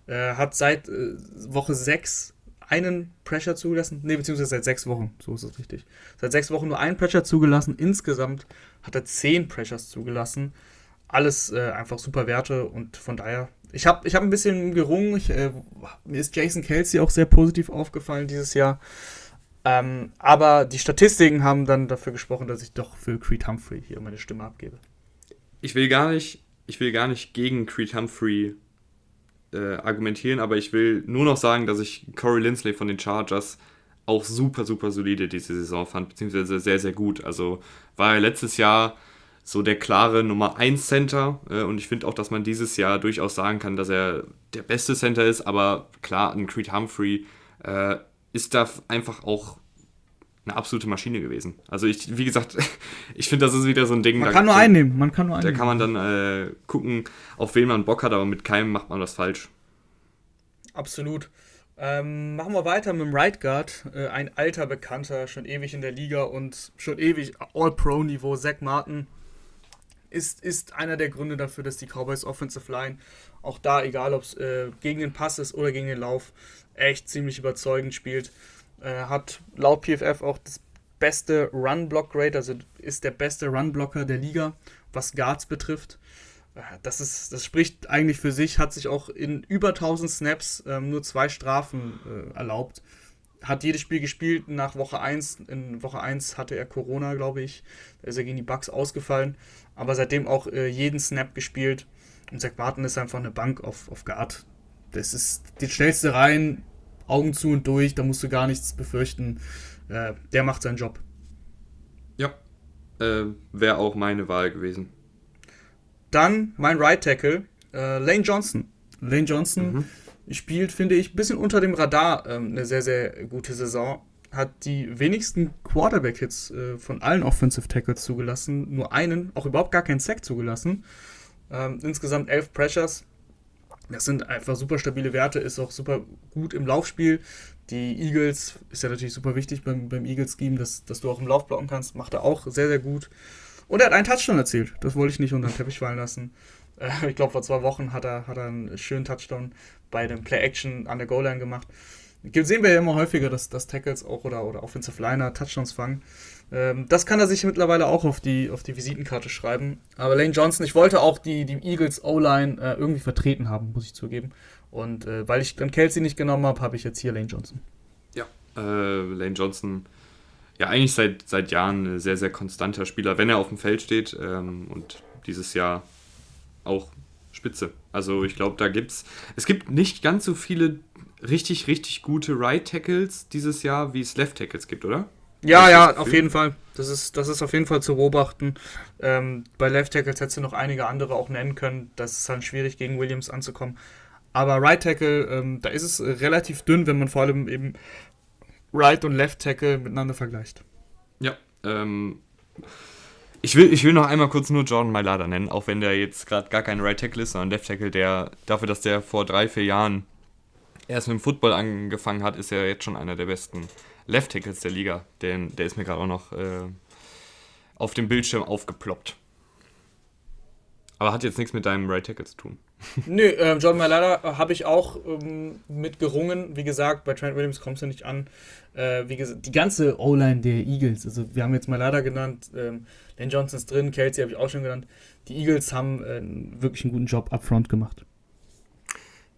Äh, hat seit äh, Woche 6 einen Pressure zugelassen, ne, beziehungsweise seit sechs Wochen, so ist es richtig. Seit sechs Wochen nur einen Pressure zugelassen. Insgesamt hat er zehn Pressures zugelassen. Alles äh, einfach super Werte und von daher, ich habe ich hab ein bisschen gerungen. Ich, äh, mir ist Jason Kelsey auch sehr positiv aufgefallen dieses Jahr. Ähm, aber die Statistiken haben dann dafür gesprochen, dass ich doch für Creed Humphrey hier meine Stimme abgebe. Ich will gar nicht, ich will gar nicht gegen Creed Humphrey äh, argumentieren, aber ich will nur noch sagen, dass ich Corey Lindsley von den Chargers auch super, super solide diese Saison fand, beziehungsweise sehr, sehr gut. Also war er letztes Jahr so der klare Nummer 1 Center äh, und ich finde auch, dass man dieses Jahr durchaus sagen kann, dass er der beste Center ist, aber klar, ein Creed Humphrey äh, ist da einfach auch eine absolute Maschine gewesen. Also ich, wie gesagt, ich finde, das ist wieder so ein Ding. Man kann nur einnehmen, man kann nur einnehmen. Da kann man dann äh, gucken, auf wen man Bock hat, aber mit keinem macht man das falsch. Absolut. Ähm, machen wir weiter mit dem Right Guard. Äh, ein alter Bekannter, schon ewig in der Liga und schon ewig All-Pro-Niveau. Zach Martin ist, ist einer der Gründe dafür, dass die Cowboys Offensive Line auch da, egal ob es äh, gegen den Pass ist oder gegen den Lauf, echt ziemlich überzeugend spielt. Äh, hat laut PFF auch das beste Run-Block-Rate, also ist der beste Run-Blocker der Liga, was Guards betrifft. Äh, das, ist, das spricht eigentlich für sich, hat sich auch in über 1000 Snaps ähm, nur zwei Strafen äh, erlaubt. Hat jedes Spiel gespielt nach Woche 1. In Woche 1 hatte er Corona, glaube ich. Da ist er gegen die Bugs ausgefallen. Aber seitdem auch äh, jeden Snap gespielt. Und Zach Martin ist einfach eine Bank auf, auf Guard. Das ist die schnellste rein, Augen zu und durch, da musst du gar nichts befürchten. Äh, der macht seinen Job. Ja, äh, wäre auch meine Wahl gewesen. Dann mein Right Tackle, äh, Lane Johnson. Lane Johnson mhm. Spielt, finde ich, ein bisschen unter dem Radar ähm, eine sehr, sehr gute Saison. Hat die wenigsten Quarterback-Hits äh, von allen Offensive Tackles zugelassen. Nur einen, auch überhaupt gar keinen Sack zugelassen. Ähm, insgesamt elf Pressures. Das sind einfach super stabile Werte, ist auch super gut im Laufspiel. Die Eagles ist ja natürlich super wichtig beim, beim Eagles-Scheme, dass, dass du auch im Lauf blocken kannst. Macht er auch sehr, sehr gut. Und er hat einen Touchdown erzielt. Das wollte ich nicht unter den Teppich fallen lassen. Äh, ich glaube, vor zwei Wochen hat er, hat er einen schönen Touchdown bei dem Play-Action an der Goal-Line gemacht. Sehen wir ja immer häufiger, dass, dass Tackles auch oder, oder Offensive Liner Touchdowns fangen. Ähm, das kann er sich mittlerweile auch auf die, auf die Visitenkarte schreiben. Aber Lane Johnson, ich wollte auch die, die Eagles O-Line äh, irgendwie vertreten haben, muss ich zugeben. Und äh, weil ich dann Kelsey nicht genommen habe, habe ich jetzt hier Lane Johnson. Ja, äh, Lane Johnson, ja, eigentlich seit, seit Jahren ein sehr, sehr konstanter Spieler, wenn er auf dem Feld steht. Ähm, und dieses Jahr auch spitze. Also ich glaube, da gibt's. Es gibt nicht ganz so viele richtig, richtig gute Right Tackles dieses Jahr, wie es Left Tackles gibt, oder? Ja, ja, auf jeden Fall. Das ist, das ist auf jeden Fall zu beobachten. Ähm, bei Left Tackles hättest du noch einige andere auch nennen können. Das ist halt schwierig, gegen Williams anzukommen. Aber Right Tackle, ähm, da ist es relativ dünn, wenn man vor allem eben Right und Left Tackle miteinander vergleicht. Ja, ähm, ich will, ich will noch einmal kurz nur Jordan Mailata nennen, auch wenn der jetzt gerade gar kein Right Tackle ist, sondern Left Tackle, der dafür, dass der vor drei, vier Jahren erst mit dem Football angefangen hat, ist er jetzt schon einer der besten Left Tackles der Liga. Den, der ist mir gerade auch noch äh, auf dem Bildschirm aufgeploppt. Aber hat jetzt nichts mit deinem Right Tackle zu tun. Nö, äh, John Malala habe ich auch ähm, mit gerungen. Wie gesagt, bei Trent Williams kommst du nicht an. Äh, wie gesagt, die ganze O-Line der Eagles, also wir haben jetzt Malala genannt, ähm, Dan Johnson ist drin, Kelsey habe ich auch schon genannt. Die Eagles haben äh, wirklich einen guten Job upfront gemacht.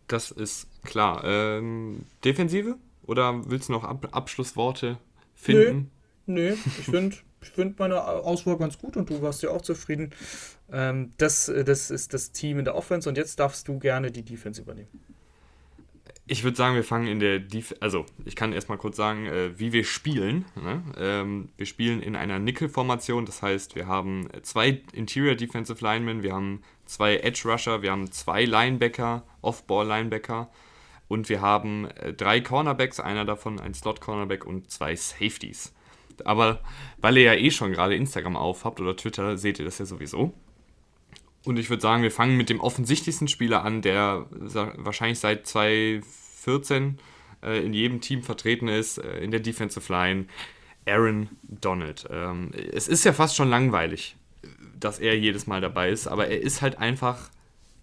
Das ist klar. Ähm, Defensive? Oder willst du noch Ab Abschlussworte finden? nee, ich finde ich find meine Auswahl ganz gut und du warst ja auch zufrieden. Ähm, das, das ist das Team in der Offense und jetzt darfst du gerne die Defense übernehmen. Ich würde sagen, wir fangen in der Defense. Also, ich kann erstmal kurz sagen, äh, wie wir spielen. Ne? Ähm, wir spielen in einer Nickel-Formation, das heißt, wir haben zwei Interior Defensive Linemen, wir haben zwei Edge Rusher, wir haben zwei Linebacker, Off-Ball-Linebacker und wir haben äh, drei Cornerbacks, einer davon ein Slot-Cornerback und zwei Safeties. Aber weil ihr ja eh schon gerade Instagram aufhabt oder Twitter, seht ihr das ja sowieso. Und ich würde sagen, wir fangen mit dem offensichtlichsten Spieler an, der wahrscheinlich seit 2014 äh, in jedem Team vertreten ist, äh, in der Defensive Line, Aaron Donald. Ähm, es ist ja fast schon langweilig, dass er jedes Mal dabei ist, aber er ist halt einfach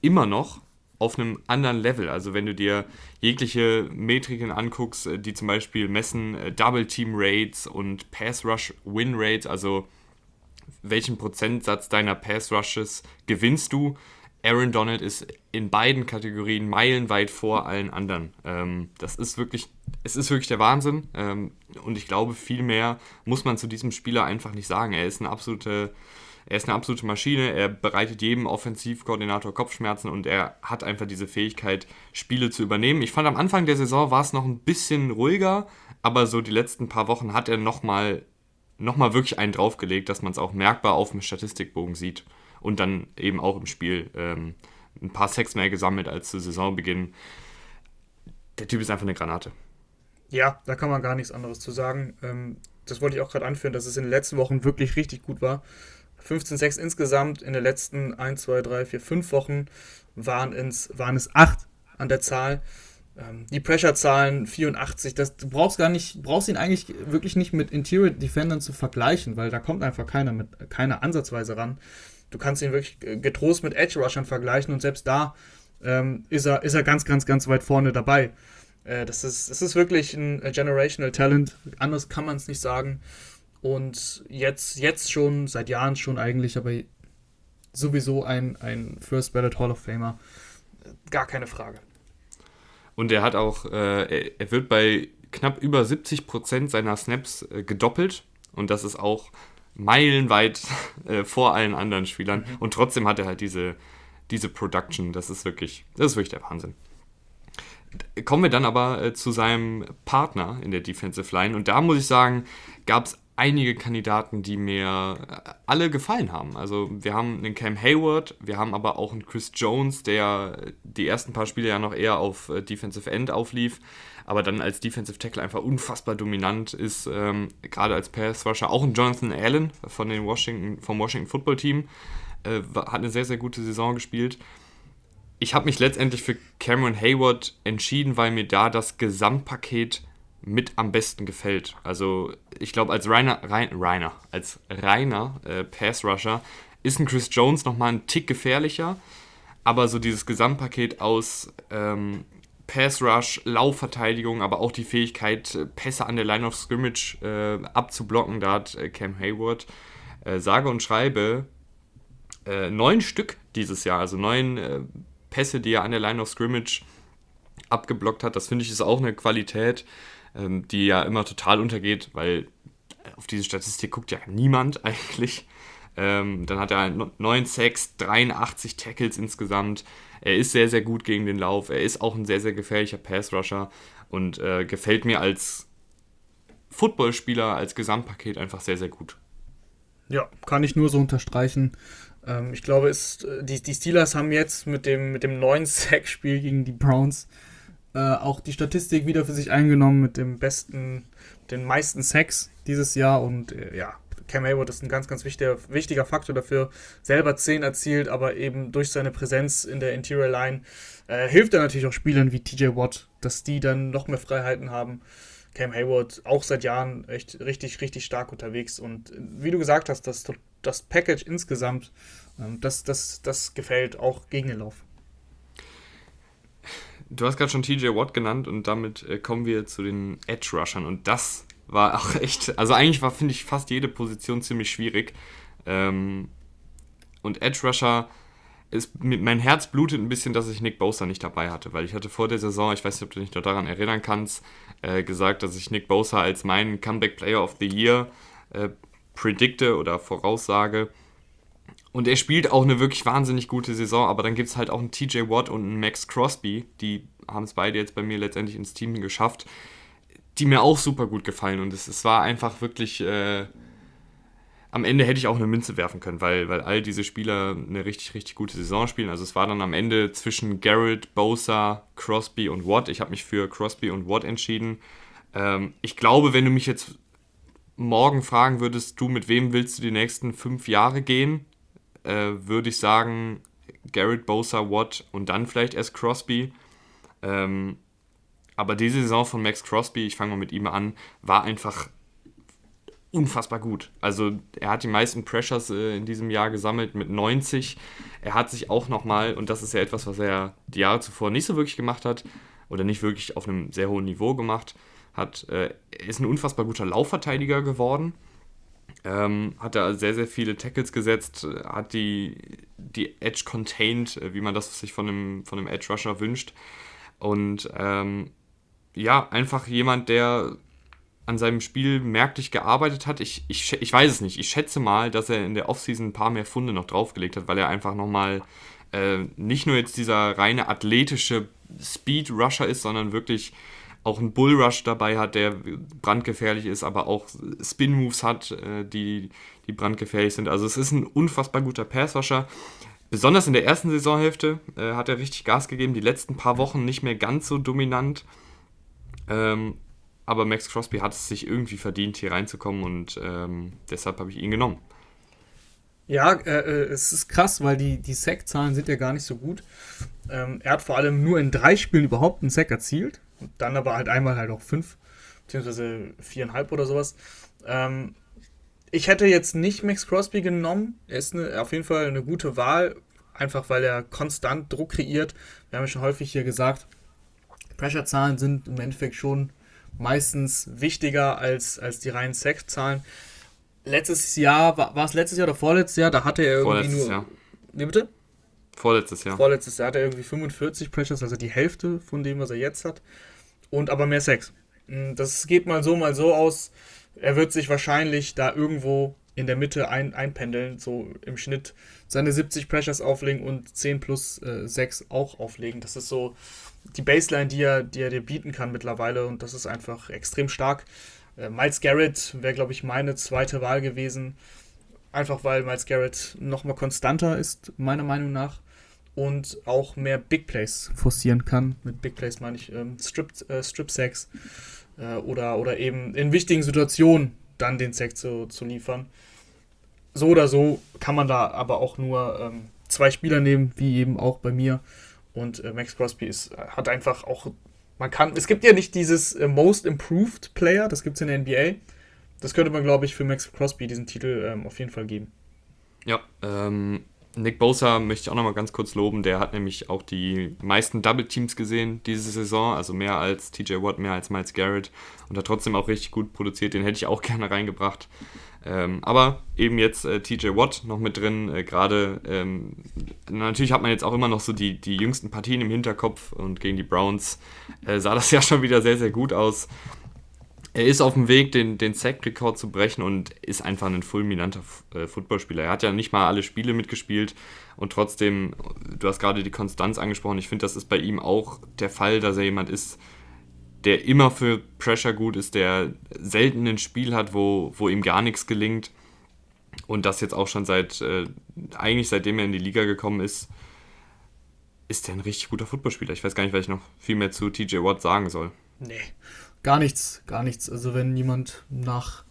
immer noch auf einem anderen Level. Also wenn du dir jegliche Metriken anguckst, äh, die zum Beispiel messen äh, Double Team Rates und Pass Rush Win Rates, also welchen Prozentsatz deiner Pass Rushes gewinnst du. Aaron Donald ist in beiden Kategorien meilenweit vor allen anderen. Ähm, das ist wirklich, es ist wirklich der Wahnsinn. Ähm, und ich glaube, viel mehr muss man zu diesem Spieler einfach nicht sagen. Er ist eine absolute er ist eine absolute Maschine, er bereitet jedem Offensivkoordinator Kopfschmerzen und er hat einfach diese Fähigkeit, Spiele zu übernehmen. Ich fand am Anfang der Saison war es noch ein bisschen ruhiger, aber so die letzten paar Wochen hat er nochmal noch mal wirklich einen draufgelegt, dass man es auch merkbar auf dem Statistikbogen sieht und dann eben auch im Spiel ähm, ein paar Sex mehr gesammelt als zu Saisonbeginn. Der Typ ist einfach eine Granate. Ja, da kann man gar nichts anderes zu sagen. Ähm, das wollte ich auch gerade anführen, dass es in den letzten Wochen wirklich richtig gut war. 15-6 insgesamt. In den letzten 1, 2, 3, 4, 5 Wochen waren, ins, waren es 8 an der Zahl. Ähm, die Pressure-Zahlen 84, das, du brauchst gar nicht, brauchst ihn eigentlich wirklich nicht mit Interior Defendern zu vergleichen, weil da kommt einfach keiner mit keiner ansatzweise ran. Du kannst ihn wirklich getrost mit Edge Rushern vergleichen und selbst da ähm, ist, er, ist er ganz, ganz, ganz weit vorne dabei. Äh, das, ist, das ist wirklich ein Generational Talent, anders kann man es nicht sagen. Und jetzt, jetzt schon, seit Jahren schon eigentlich, aber sowieso ein, ein First Ballot Hall of Famer. Gar keine Frage. Und er hat auch, äh, er wird bei knapp über 70 Prozent seiner Snaps äh, gedoppelt. Und das ist auch meilenweit äh, vor allen anderen Spielern. Mhm. Und trotzdem hat er halt diese, diese Production. Das ist wirklich, das ist wirklich der Wahnsinn. Kommen wir dann aber äh, zu seinem Partner in der Defensive Line. Und da muss ich sagen, gab es einige Kandidaten, die mir äh, alle gefallen haben. Also wir haben einen Cam Hayward, wir haben aber auch einen Chris Jones, der die ersten paar Spiele ja noch eher auf äh, Defensive End auflief, aber dann als Defensive Tackle einfach unfassbar dominant ist, ähm, gerade als Pass Rusher. Auch ein Jonathan Allen von den Washington, vom Washington Football Team äh, hat eine sehr, sehr gute Saison gespielt. Ich habe mich letztendlich für Cameron Hayward entschieden, weil mir da das Gesamtpaket mit am besten gefällt. Also ich glaube, als reiner, rein, reiner, als reiner äh, Pass-Rusher ist ein Chris Jones nochmal ein Tick gefährlicher, aber so dieses Gesamtpaket aus ähm, Pass-Rush, Laufverteidigung, aber auch die Fähigkeit, Pässe an der Line of Scrimmage äh, abzublocken, da hat äh, Cam Hayward äh, sage und schreibe äh, neun Stück dieses Jahr, also neun äh, Pässe, die er an der Line of Scrimmage abgeblockt hat. Das finde ich ist auch eine Qualität, ähm, die ja immer total untergeht, weil auf diese Statistik guckt ja niemand eigentlich. Ähm, dann hat er 9 Sacks, 83 Tackles insgesamt. Er ist sehr, sehr gut gegen den Lauf. Er ist auch ein sehr, sehr gefährlicher Pass-Rusher und äh, gefällt mir als Footballspieler, als Gesamtpaket einfach sehr, sehr gut. Ja, kann ich nur so unterstreichen. Ähm, ich glaube, es, äh, die, die Steelers haben jetzt mit dem, mit dem neuen Sack-Spiel gegen die Browns äh, auch die Statistik wieder für sich eingenommen mit dem besten, den meisten Sacks dieses Jahr und äh, ja, Cam Hayward ist ein ganz, ganz wichtiger, wichtiger Faktor dafür. Selber 10 erzielt, aber eben durch seine Präsenz in der Interior Line äh, hilft er natürlich auch Spielern wie TJ Watt, dass die dann noch mehr Freiheiten haben. Cam Hayward auch seit Jahren echt richtig, richtig stark unterwegs und wie du gesagt hast, das, das Package insgesamt, ähm, das, das, das gefällt auch gegen den Lauf. Du hast gerade schon TJ Watt genannt und damit äh, kommen wir zu den Edge Rushern und das war auch echt, also eigentlich war, finde ich, fast jede Position ziemlich schwierig. Ähm, und Edge Rusher ist, mein Herz blutet ein bisschen, dass ich Nick Bosa nicht dabei hatte, weil ich hatte vor der Saison, ich weiß nicht, ob du dich noch daran erinnern kannst, äh, gesagt, dass ich Nick Bosa als meinen Comeback Player of the Year äh, predikte oder voraussage. Und er spielt auch eine wirklich wahnsinnig gute Saison, aber dann gibt es halt auch einen TJ Watt und einen Max Crosby, die haben es beide jetzt bei mir letztendlich ins Team geschafft, die mir auch super gut gefallen. Und es, es war einfach wirklich. Äh, am Ende hätte ich auch eine Münze werfen können, weil, weil all diese Spieler eine richtig, richtig gute Saison spielen. Also es war dann am Ende zwischen Garrett, Bosa, Crosby und Watt. Ich habe mich für Crosby und Watt entschieden. Ähm, ich glaube, wenn du mich jetzt morgen fragen würdest, du, mit wem willst du die nächsten fünf Jahre gehen, äh, würde ich sagen, Garrett, Bosa, Watt und dann vielleicht erst Crosby. Ähm, aber diese Saison von Max Crosby, ich fange mal mit ihm an, war einfach unfassbar gut. Also er hat die meisten Pressures äh, in diesem Jahr gesammelt mit 90. Er hat sich auch nochmal, und das ist ja etwas, was er die Jahre zuvor nicht so wirklich gemacht hat, oder nicht wirklich auf einem sehr hohen Niveau gemacht hat, äh, ist ein unfassbar guter Laufverteidiger geworden. Ähm, hat da sehr, sehr viele Tackles gesetzt, hat die, die Edge contained, äh, wie man das sich von einem, von einem Edge Rusher wünscht. Und ähm, ja, einfach jemand, der an seinem Spiel merklich gearbeitet hat. Ich, ich, ich weiß es nicht. Ich schätze mal, dass er in der Offseason ein paar mehr Funde noch draufgelegt hat, weil er einfach nochmal äh, nicht nur jetzt dieser reine athletische Speed-Rusher ist, sondern wirklich auch einen Bull-Rush dabei hat, der brandgefährlich ist, aber auch Spin-Moves hat, äh, die, die brandgefährlich sind. Also es ist ein unfassbar guter Pass-Rusher. Besonders in der ersten Saisonhälfte äh, hat er richtig Gas gegeben, die letzten paar Wochen nicht mehr ganz so dominant. Ähm, aber Max Crosby hat es sich irgendwie verdient, hier reinzukommen und ähm, deshalb habe ich ihn genommen. Ja, äh, äh, es ist krass, weil die, die Sack-Zahlen sind ja gar nicht so gut. Ähm, er hat vor allem nur in drei Spielen überhaupt einen Sack erzielt. Und dann aber halt einmal halt auch fünf, beziehungsweise viereinhalb oder sowas. Ähm, ich hätte jetzt nicht Max Crosby genommen. Er ist eine, auf jeden Fall eine gute Wahl, einfach weil er konstant Druck kreiert. Wir haben ja schon häufig hier gesagt, Pressure-Zahlen sind im Endeffekt schon meistens wichtiger als, als die reinen Sack-Zahlen. Letztes Jahr, war, war es letztes Jahr oder vorletztes Jahr, da hatte er irgendwie Vorletztes nur. Jahr. Wie bitte? Vorletztes Jahr. Vorletztes Jahr hatte er irgendwie 45 Pressures, also die Hälfte von dem, was er jetzt hat. Und aber mehr Sex. Hm, das geht mal so, mal so aus. Er wird sich wahrscheinlich da irgendwo in der Mitte ein, einpendeln, so im Schnitt seine 70 Pressures auflegen und 10 plus äh, 6 auch auflegen. Das ist so die Baseline, die er, die er dir bieten kann mittlerweile und das ist einfach extrem stark. Äh, Miles Garrett wäre, glaube ich, meine zweite Wahl gewesen. Einfach weil Miles Garrett nochmal konstanter ist, meiner Meinung nach. Und auch mehr Big Plays forcieren kann. Mit Big Plays meine ich ähm, Strip, äh, Strip Sacks äh, oder, oder eben in wichtigen Situationen dann den Sack zu, zu liefern. So oder so kann man da aber auch nur ähm, zwei Spieler nehmen, wie eben auch bei mir. Und äh, Max Crosby ist, hat einfach auch, man kann, es gibt ja nicht dieses äh, Most Improved Player, das gibt es in der NBA. Das könnte man, glaube ich, für Max Crosby diesen Titel ähm, auf jeden Fall geben. Ja, ähm, Nick Bosa möchte ich auch nochmal ganz kurz loben. Der hat nämlich auch die meisten Double Teams gesehen diese Saison, also mehr als TJ Watt, mehr als Miles Garrett und hat trotzdem auch richtig gut produziert. Den hätte ich auch gerne reingebracht. Ähm, aber eben jetzt äh, TJ Watt noch mit drin. Äh, Gerade ähm, natürlich hat man jetzt auch immer noch so die, die jüngsten Partien im Hinterkopf und gegen die Browns äh, sah das ja schon wieder sehr, sehr gut aus. Er ist auf dem Weg, den, den Sack-Rekord zu brechen und ist einfach ein fulminanter äh, Footballspieler. Er hat ja nicht mal alle Spiele mitgespielt und trotzdem, du hast gerade die Konstanz angesprochen. Ich finde, das ist bei ihm auch der Fall, dass er jemand ist, der immer für Pressure gut ist, der selten ein Spiel hat, wo, wo ihm gar nichts gelingt. Und das jetzt auch schon seit, äh, eigentlich seitdem er in die Liga gekommen ist, ist er ein richtig guter Footballspieler. Ich weiß gar nicht, was ich noch viel mehr zu TJ Watt sagen soll. Nee, gar nichts, gar nichts. Also wenn jemand nach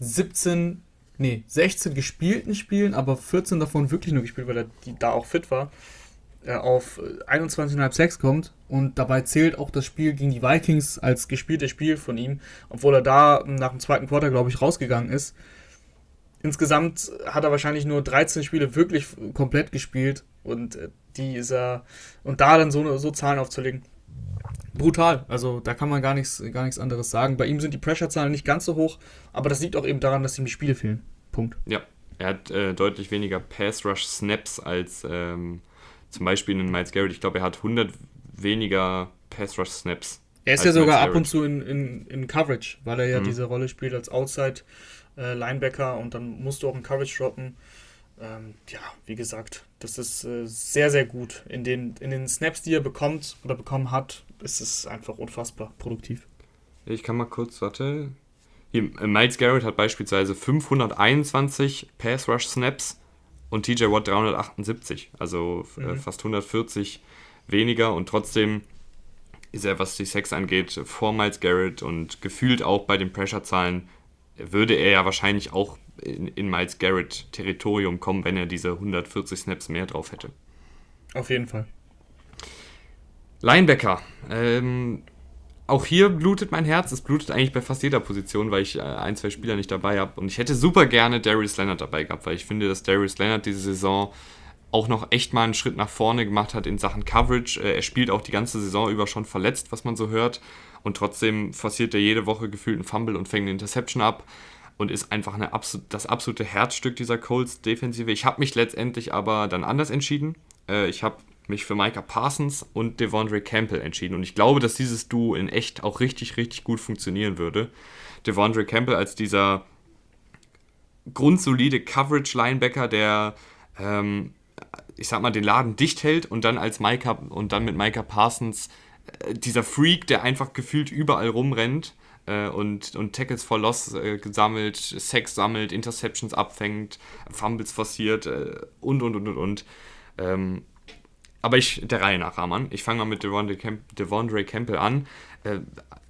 17, nee, 16 gespielten Spielen, aber 14 davon wirklich nur gespielt, weil er die, da auch fit war, äh, auf 21,5 Sex kommt und dabei zählt auch das Spiel gegen die Vikings als gespieltes Spiel von ihm, obwohl er da nach dem zweiten Quarter, glaube ich, rausgegangen ist. Insgesamt hat er wahrscheinlich nur 13 Spiele wirklich komplett gespielt und äh, die ist er und da dann so, so Zahlen aufzulegen, brutal. Also da kann man gar nichts, gar nichts anderes sagen. Bei ihm sind die Pressure-Zahlen nicht ganz so hoch, aber das liegt auch eben daran, dass ihm die Spiele fehlen. Punkt. Ja, er hat äh, deutlich weniger Pass-Rush-Snaps als ähm, zum Beispiel einen Miles Garrett, ich glaube, er hat 100 weniger Pass-Rush-Snaps. Er ist ja sogar ab und zu in, in, in Coverage, weil er ja mhm. diese Rolle spielt als Outside äh, Linebacker und dann musst du auch einen Coverage droppen. Ähm, ja, wie gesagt, das ist äh, sehr, sehr gut. In den, in den Snaps, die er bekommt oder bekommen hat, ist es einfach unfassbar produktiv. Ich kann mal kurz, warte. Hier, äh, Miles Garrett hat beispielsweise 521 Pass Rush Snaps und TJ Watt 378. Also äh, mhm. fast 140 weniger und trotzdem ist er, was die Sex angeht, vor Miles Garrett und gefühlt auch bei den Pressure-Zahlen würde er ja wahrscheinlich auch in, in Miles Garrett Territorium kommen, wenn er diese 140 Snaps mehr drauf hätte. Auf jeden Fall. Linebacker. Ähm, auch hier blutet mein Herz. Es blutet eigentlich bei fast jeder Position, weil ich äh, ein, zwei Spieler nicht dabei habe. Und ich hätte super gerne Darius Leonard dabei gehabt, weil ich finde, dass Darius Leonard diese Saison auch noch echt mal einen Schritt nach vorne gemacht hat in Sachen Coverage. Äh, er spielt auch die ganze Saison über schon verletzt, was man so hört. Und trotzdem forciert er jede Woche gefühlt einen Fumble und fängt eine Interception ab und ist einfach eine absolut, das absolute Herzstück dieser Colts-Defensive. Ich habe mich letztendlich aber dann anders entschieden. Äh, ich habe mich für Micah Parsons und Devondre Campbell entschieden. Und ich glaube, dass dieses Duo in echt auch richtig, richtig gut funktionieren würde. Devondre Campbell als dieser grundsolide Coverage-Linebacker, der, ähm, ich sag mal, den Laden dicht hält und dann als Micah und dann mit Micah Parsons äh, dieser Freak, der einfach gefühlt überall rumrennt äh, und, und Tackles for Loss äh, gesammelt, Sex sammelt, Interceptions abfängt, Fumbles forciert äh, und und und und und. Ähm, aber ich, der Reihe nach, Rahman. Ich fange mal mit Devondre, Camp, Devondre Campbell an. Äh,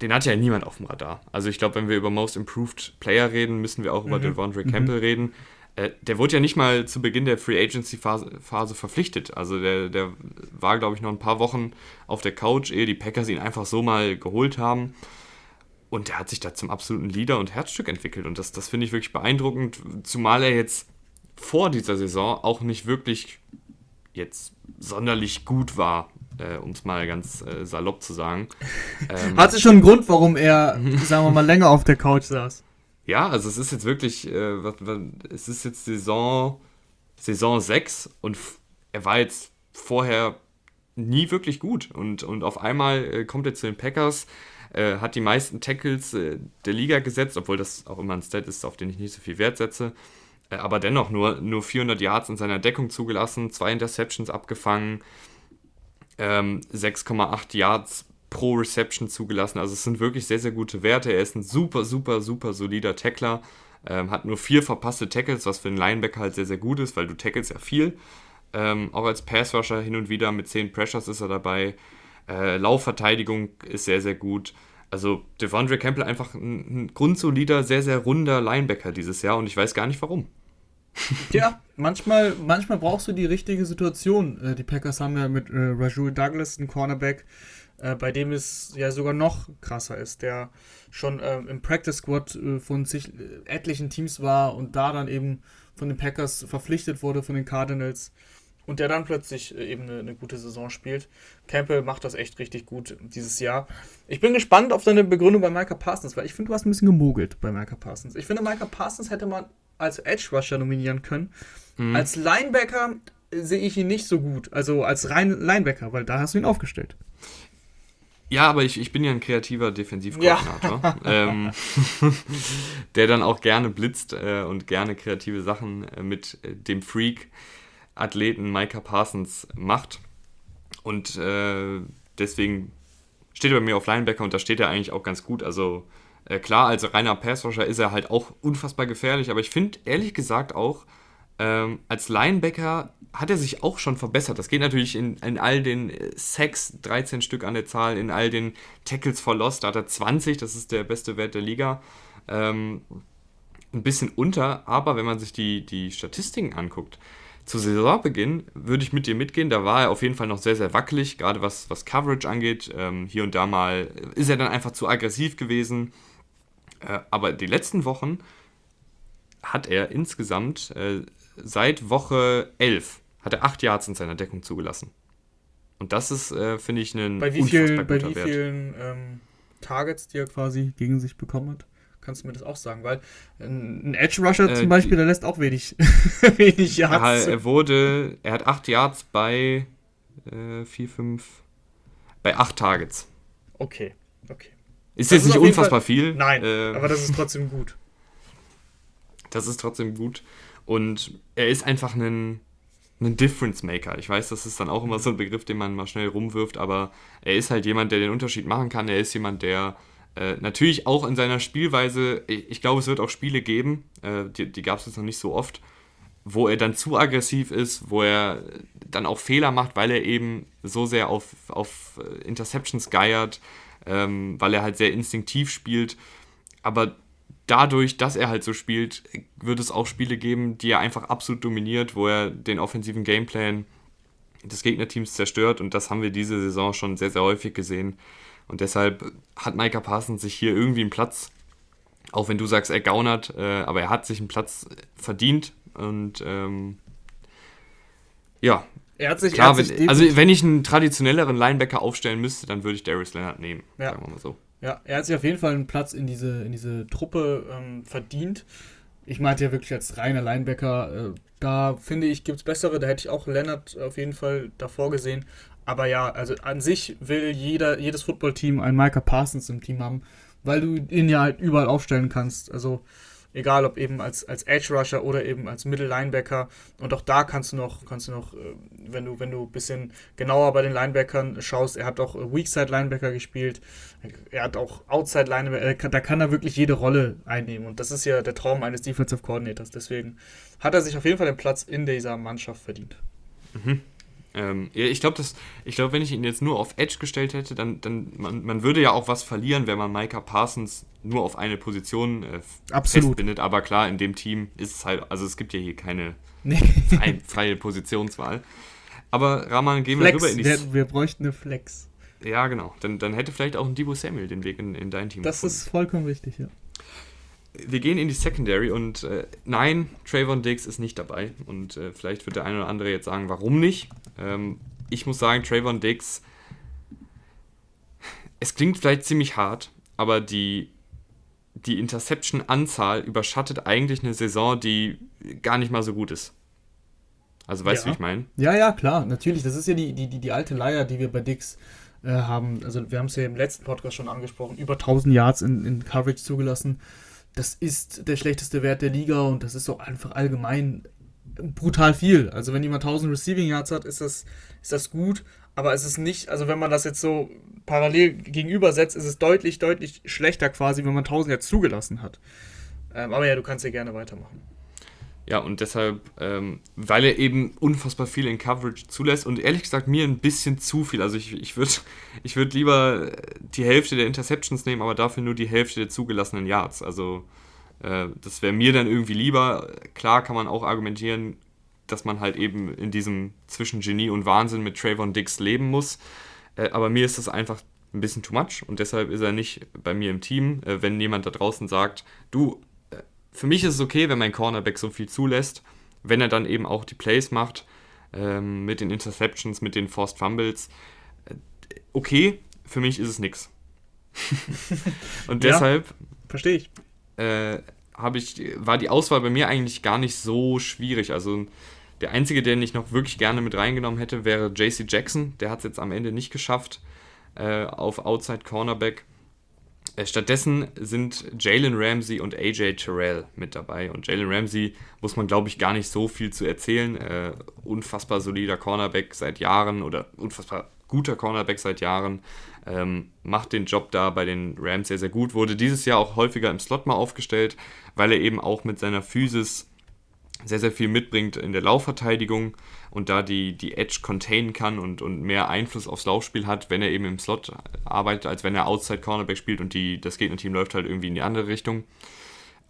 den hat ja niemand auf dem Radar. Also ich glaube, wenn wir über Most Improved Player reden, müssen wir auch mhm. über Devondre mhm. Campbell reden. Äh, der wurde ja nicht mal zu Beginn der Free Agency Phase, Phase verpflichtet. Also der, der war, glaube ich, noch ein paar Wochen auf der Couch, ehe die Packers ihn einfach so mal geholt haben. Und der hat sich da zum absoluten Leader und Herzstück entwickelt. Und das, das finde ich wirklich beeindruckend, zumal er jetzt vor dieser Saison auch nicht wirklich jetzt sonderlich gut war, äh, um es mal ganz äh, salopp zu sagen. Ähm, Hat es schon einen Grund, warum er, sagen wir mal, länger auf der Couch saß? Ja, also es ist jetzt wirklich, äh, was, was, es ist jetzt Saison, Saison 6 und er war jetzt vorher nie wirklich gut. Und, und auf einmal äh, kommt er zu den Packers, äh, hat die meisten Tackles äh, der Liga gesetzt, obwohl das auch immer ein Stat ist, auf den ich nicht so viel Wert setze. Äh, aber dennoch nur, nur 400 Yards in seiner Deckung zugelassen, zwei Interceptions abgefangen, ähm, 6,8 Yards pro Reception zugelassen. Also es sind wirklich sehr, sehr gute Werte. Er ist ein super, super, super solider Tackler. Ähm, hat nur vier verpasste Tackles, was für einen Linebacker halt sehr, sehr gut ist, weil du tackles ja viel. Ähm, auch als Passrusher hin und wieder mit 10 Pressures ist er dabei. Äh, Laufverteidigung ist sehr, sehr gut. Also Devondre Campbell einfach ein, ein grundsolider, sehr, sehr runder Linebacker dieses Jahr und ich weiß gar nicht warum. Ja, manchmal, manchmal brauchst du die richtige Situation. Äh, die Packers haben ja mit äh, Rajul Douglas einen Cornerback, äh, bei dem es ja sogar noch krasser ist, der schon äh, im Practice Squad äh, von sich, äh, etlichen Teams war und da dann eben von den Packers verpflichtet wurde, von den Cardinals und der dann plötzlich äh, eben eine, eine, gute Saison spielt. Campbell macht das echt richtig gut dieses Jahr. Ich bin gespannt auf deine Begründung bei Micah Parsons, weil ich finde, du hast ein bisschen gemogelt bei Micah Parsons. Ich finde, Micah Parsons hätte man als Edge Rusher nominieren können. Mhm. Als Linebacker sehe ich ihn nicht so gut. Also als rein Linebacker, weil da hast du ihn aufgestellt. Ja, aber ich, ich bin ja ein kreativer Defensivkoordinator, ja. ähm, der dann auch gerne blitzt äh, und gerne kreative Sachen äh, mit äh, dem Freak Athleten Micah Parsons macht. Und äh, deswegen steht er bei mir auf Linebacker und da steht er eigentlich auch ganz gut. Also äh, klar, als reiner Passrusher ist er halt auch unfassbar gefährlich, aber ich finde ehrlich gesagt auch, ähm, als Linebacker hat er sich auch schon verbessert. Das geht natürlich in, in all den äh, Sacks, 13 Stück an der Zahl, in all den Tackles for Lost, da hat er 20, das ist der beste Wert der Liga. Ähm, ein bisschen unter, aber wenn man sich die, die Statistiken anguckt, zu Saisonbeginn würde ich mit dir mitgehen. Da war er auf jeden Fall noch sehr, sehr wackelig, gerade was, was Coverage angeht. Ähm, hier und da mal ist er dann einfach zu aggressiv gewesen. Äh, aber die letzten Wochen hat er insgesamt äh, seit Woche 11 hat er 8 Yards in seiner Deckung zugelassen. Und das ist, äh, finde ich, ein bei wie viel, Bei wie vielen ähm, Targets, die er quasi gegen sich bekommen hat? Kannst du mir das auch sagen, weil ein Edge Rusher äh, zum Beispiel, der lässt auch wenig, wenig Yards. Er, wurde, er hat 8 Yards bei 4, äh, 5, bei 8 Targets. Okay, okay. Ist das jetzt nicht unfassbar Fall, viel? Nein, äh, aber das ist trotzdem gut. das ist trotzdem gut. Und er ist einfach ein, ein Difference Maker. Ich weiß, das ist dann auch immer so ein Begriff, den man mal schnell rumwirft, aber er ist halt jemand, der den Unterschied machen kann. Er ist jemand, der äh, natürlich auch in seiner Spielweise, ich, ich glaube, es wird auch Spiele geben, äh, die, die gab es jetzt noch nicht so oft, wo er dann zu aggressiv ist, wo er dann auch Fehler macht, weil er eben so sehr auf, auf äh, Interceptions geiert, ähm, weil er halt sehr instinktiv spielt. Aber dadurch, dass er halt so spielt, wird es auch Spiele geben, die er einfach absolut dominiert, wo er den offensiven Gameplan des Gegnerteams zerstört. Und das haben wir diese Saison schon sehr, sehr häufig gesehen. Und deshalb hat Micah Parsons sich hier irgendwie einen Platz, auch wenn du sagst, er gaunert, äh, aber er hat sich einen Platz verdient und ähm, ja. Er hat sich, klar, hat wenn, also wenn ich einen traditionelleren Linebacker aufstellen müsste, dann würde ich Darius Leonard nehmen, ja. sagen wir mal so. Ja, er hat sich auf jeden Fall einen Platz in diese, in diese Truppe ähm, verdient. Ich meinte ja wirklich als reiner Linebacker, äh, da finde ich, gibt es bessere, da hätte ich auch Leonard auf jeden Fall davor gesehen. Aber ja, also an sich will jeder, jedes Footballteam einen Micah Parsons im Team haben, weil du ihn ja halt überall aufstellen kannst. Also egal ob eben als, als Edge Rusher oder eben als Middle Linebacker. Und auch da kannst du noch, kannst du noch, äh, wenn du, wenn du ein bisschen genauer bei den Linebackern schaust, er hat auch Weakside Linebacker gespielt, er hat auch Outside Linebacker, da kann er wirklich jede Rolle einnehmen. Und das ist ja der Traum eines Defensive Coordinators. Deswegen hat er sich auf jeden Fall den Platz in dieser Mannschaft verdient. Mhm. Ähm, ja, ich glaube, glaub, wenn ich ihn jetzt nur auf Edge gestellt hätte, dann, dann man, man würde ja auch was verlieren, wenn man Micah Parsons nur auf eine Position äh, festbindet. Aber klar, in dem Team ist es halt, also es gibt ja hier keine nee. freie, freie Positionswahl. Aber Rahman, gehen wir rüber in die. Wir, wir bräuchten eine Flex. Ja, genau. Dann, dann hätte vielleicht auch ein Debo Samuel den Weg in, in dein Team Das gefunden. ist vollkommen richtig, ja wir gehen in die Secondary und äh, nein, Trayvon Diggs ist nicht dabei. Und äh, vielleicht wird der eine oder andere jetzt sagen, warum nicht. Ähm, ich muss sagen, Trayvon Diggs, es klingt vielleicht ziemlich hart, aber die, die Interception-Anzahl überschattet eigentlich eine Saison, die gar nicht mal so gut ist. Also weißt ja. du, wie ich meine? Ja, ja, klar, natürlich. Das ist ja die, die, die, die alte Leier, die wir bei Diggs äh, haben. Also wir haben es ja im letzten Podcast schon angesprochen. Über 1000 Yards in, in Coverage zugelassen das ist der schlechteste Wert der Liga und das ist auch einfach allgemein brutal viel. Also wenn jemand 1000 Receiving Yards hat, ist das, ist das gut, aber es ist nicht, also wenn man das jetzt so parallel gegenübersetzt, ist es deutlich, deutlich schlechter quasi, wenn man 1000 Yards zugelassen hat. Ähm, aber ja, du kannst ja gerne weitermachen. Ja, und deshalb, ähm, weil er eben unfassbar viel in Coverage zulässt und ehrlich gesagt mir ein bisschen zu viel. Also ich, ich würde ich würd lieber die Hälfte der Interceptions nehmen, aber dafür nur die Hälfte der zugelassenen Yards. Also äh, das wäre mir dann irgendwie lieber. Klar kann man auch argumentieren, dass man halt eben in diesem zwischen Genie und Wahnsinn mit Trayvon Dix leben muss. Äh, aber mir ist das einfach ein bisschen too much und deshalb ist er nicht bei mir im Team. Äh, wenn jemand da draußen sagt, du, für mich ist es okay, wenn mein Cornerback so viel zulässt, wenn er dann eben auch die Plays macht, ähm, mit den Interceptions, mit den Forced Fumbles. Äh, okay, für mich ist es nichts. Und deshalb. Ja, verstehe ich. Äh, ich, war die Auswahl bei mir eigentlich gar nicht so schwierig. Also der einzige, den ich noch wirklich gerne mit reingenommen hätte, wäre JC Jackson. Der hat es jetzt am Ende nicht geschafft äh, auf Outside Cornerback. Äh, stattdessen sind Jalen Ramsey und AJ Terrell mit dabei. Und Jalen Ramsey muss man, glaube ich, gar nicht so viel zu erzählen. Äh, unfassbar solider Cornerback seit Jahren oder unfassbar guter Cornerback seit Jahren. Ähm, macht den Job da bei den Rams sehr, sehr gut. Wurde dieses Jahr auch häufiger im Slot mal aufgestellt, weil er eben auch mit seiner Physis sehr, sehr viel mitbringt in der Laufverteidigung und da die, die Edge containen kann und, und mehr Einfluss aufs Laufspiel hat, wenn er eben im Slot arbeitet, als wenn er Outside Cornerback spielt und die, das Gegnerteam läuft halt irgendwie in die andere Richtung.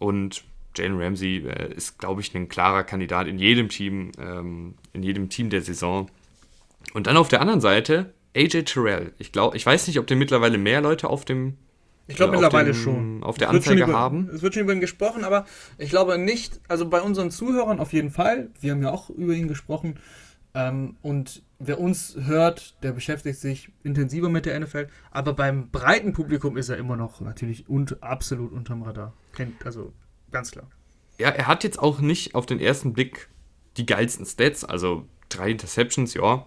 Und Jalen Ramsey äh, ist, glaube ich, ein klarer Kandidat in jedem Team, ähm, in jedem Team der Saison. Und dann auf der anderen Seite AJ Terrell. Ich glaube, ich weiß nicht, ob der mittlerweile mehr Leute auf dem ich glaube äh, mittlerweile dem, schon. Auf der Anzeige über, haben. Es wird schon über ihn gesprochen, aber ich glaube nicht, also bei unseren Zuhörern auf jeden Fall. Wir haben ja auch über ihn gesprochen. Ähm, und wer uns hört, der beschäftigt sich intensiver mit der NFL. Aber beim breiten Publikum ist er immer noch natürlich und absolut unterm Radar. Kennt, also ganz klar. Ja, er hat jetzt auch nicht auf den ersten Blick die geilsten Stats. Also drei Interceptions, ja,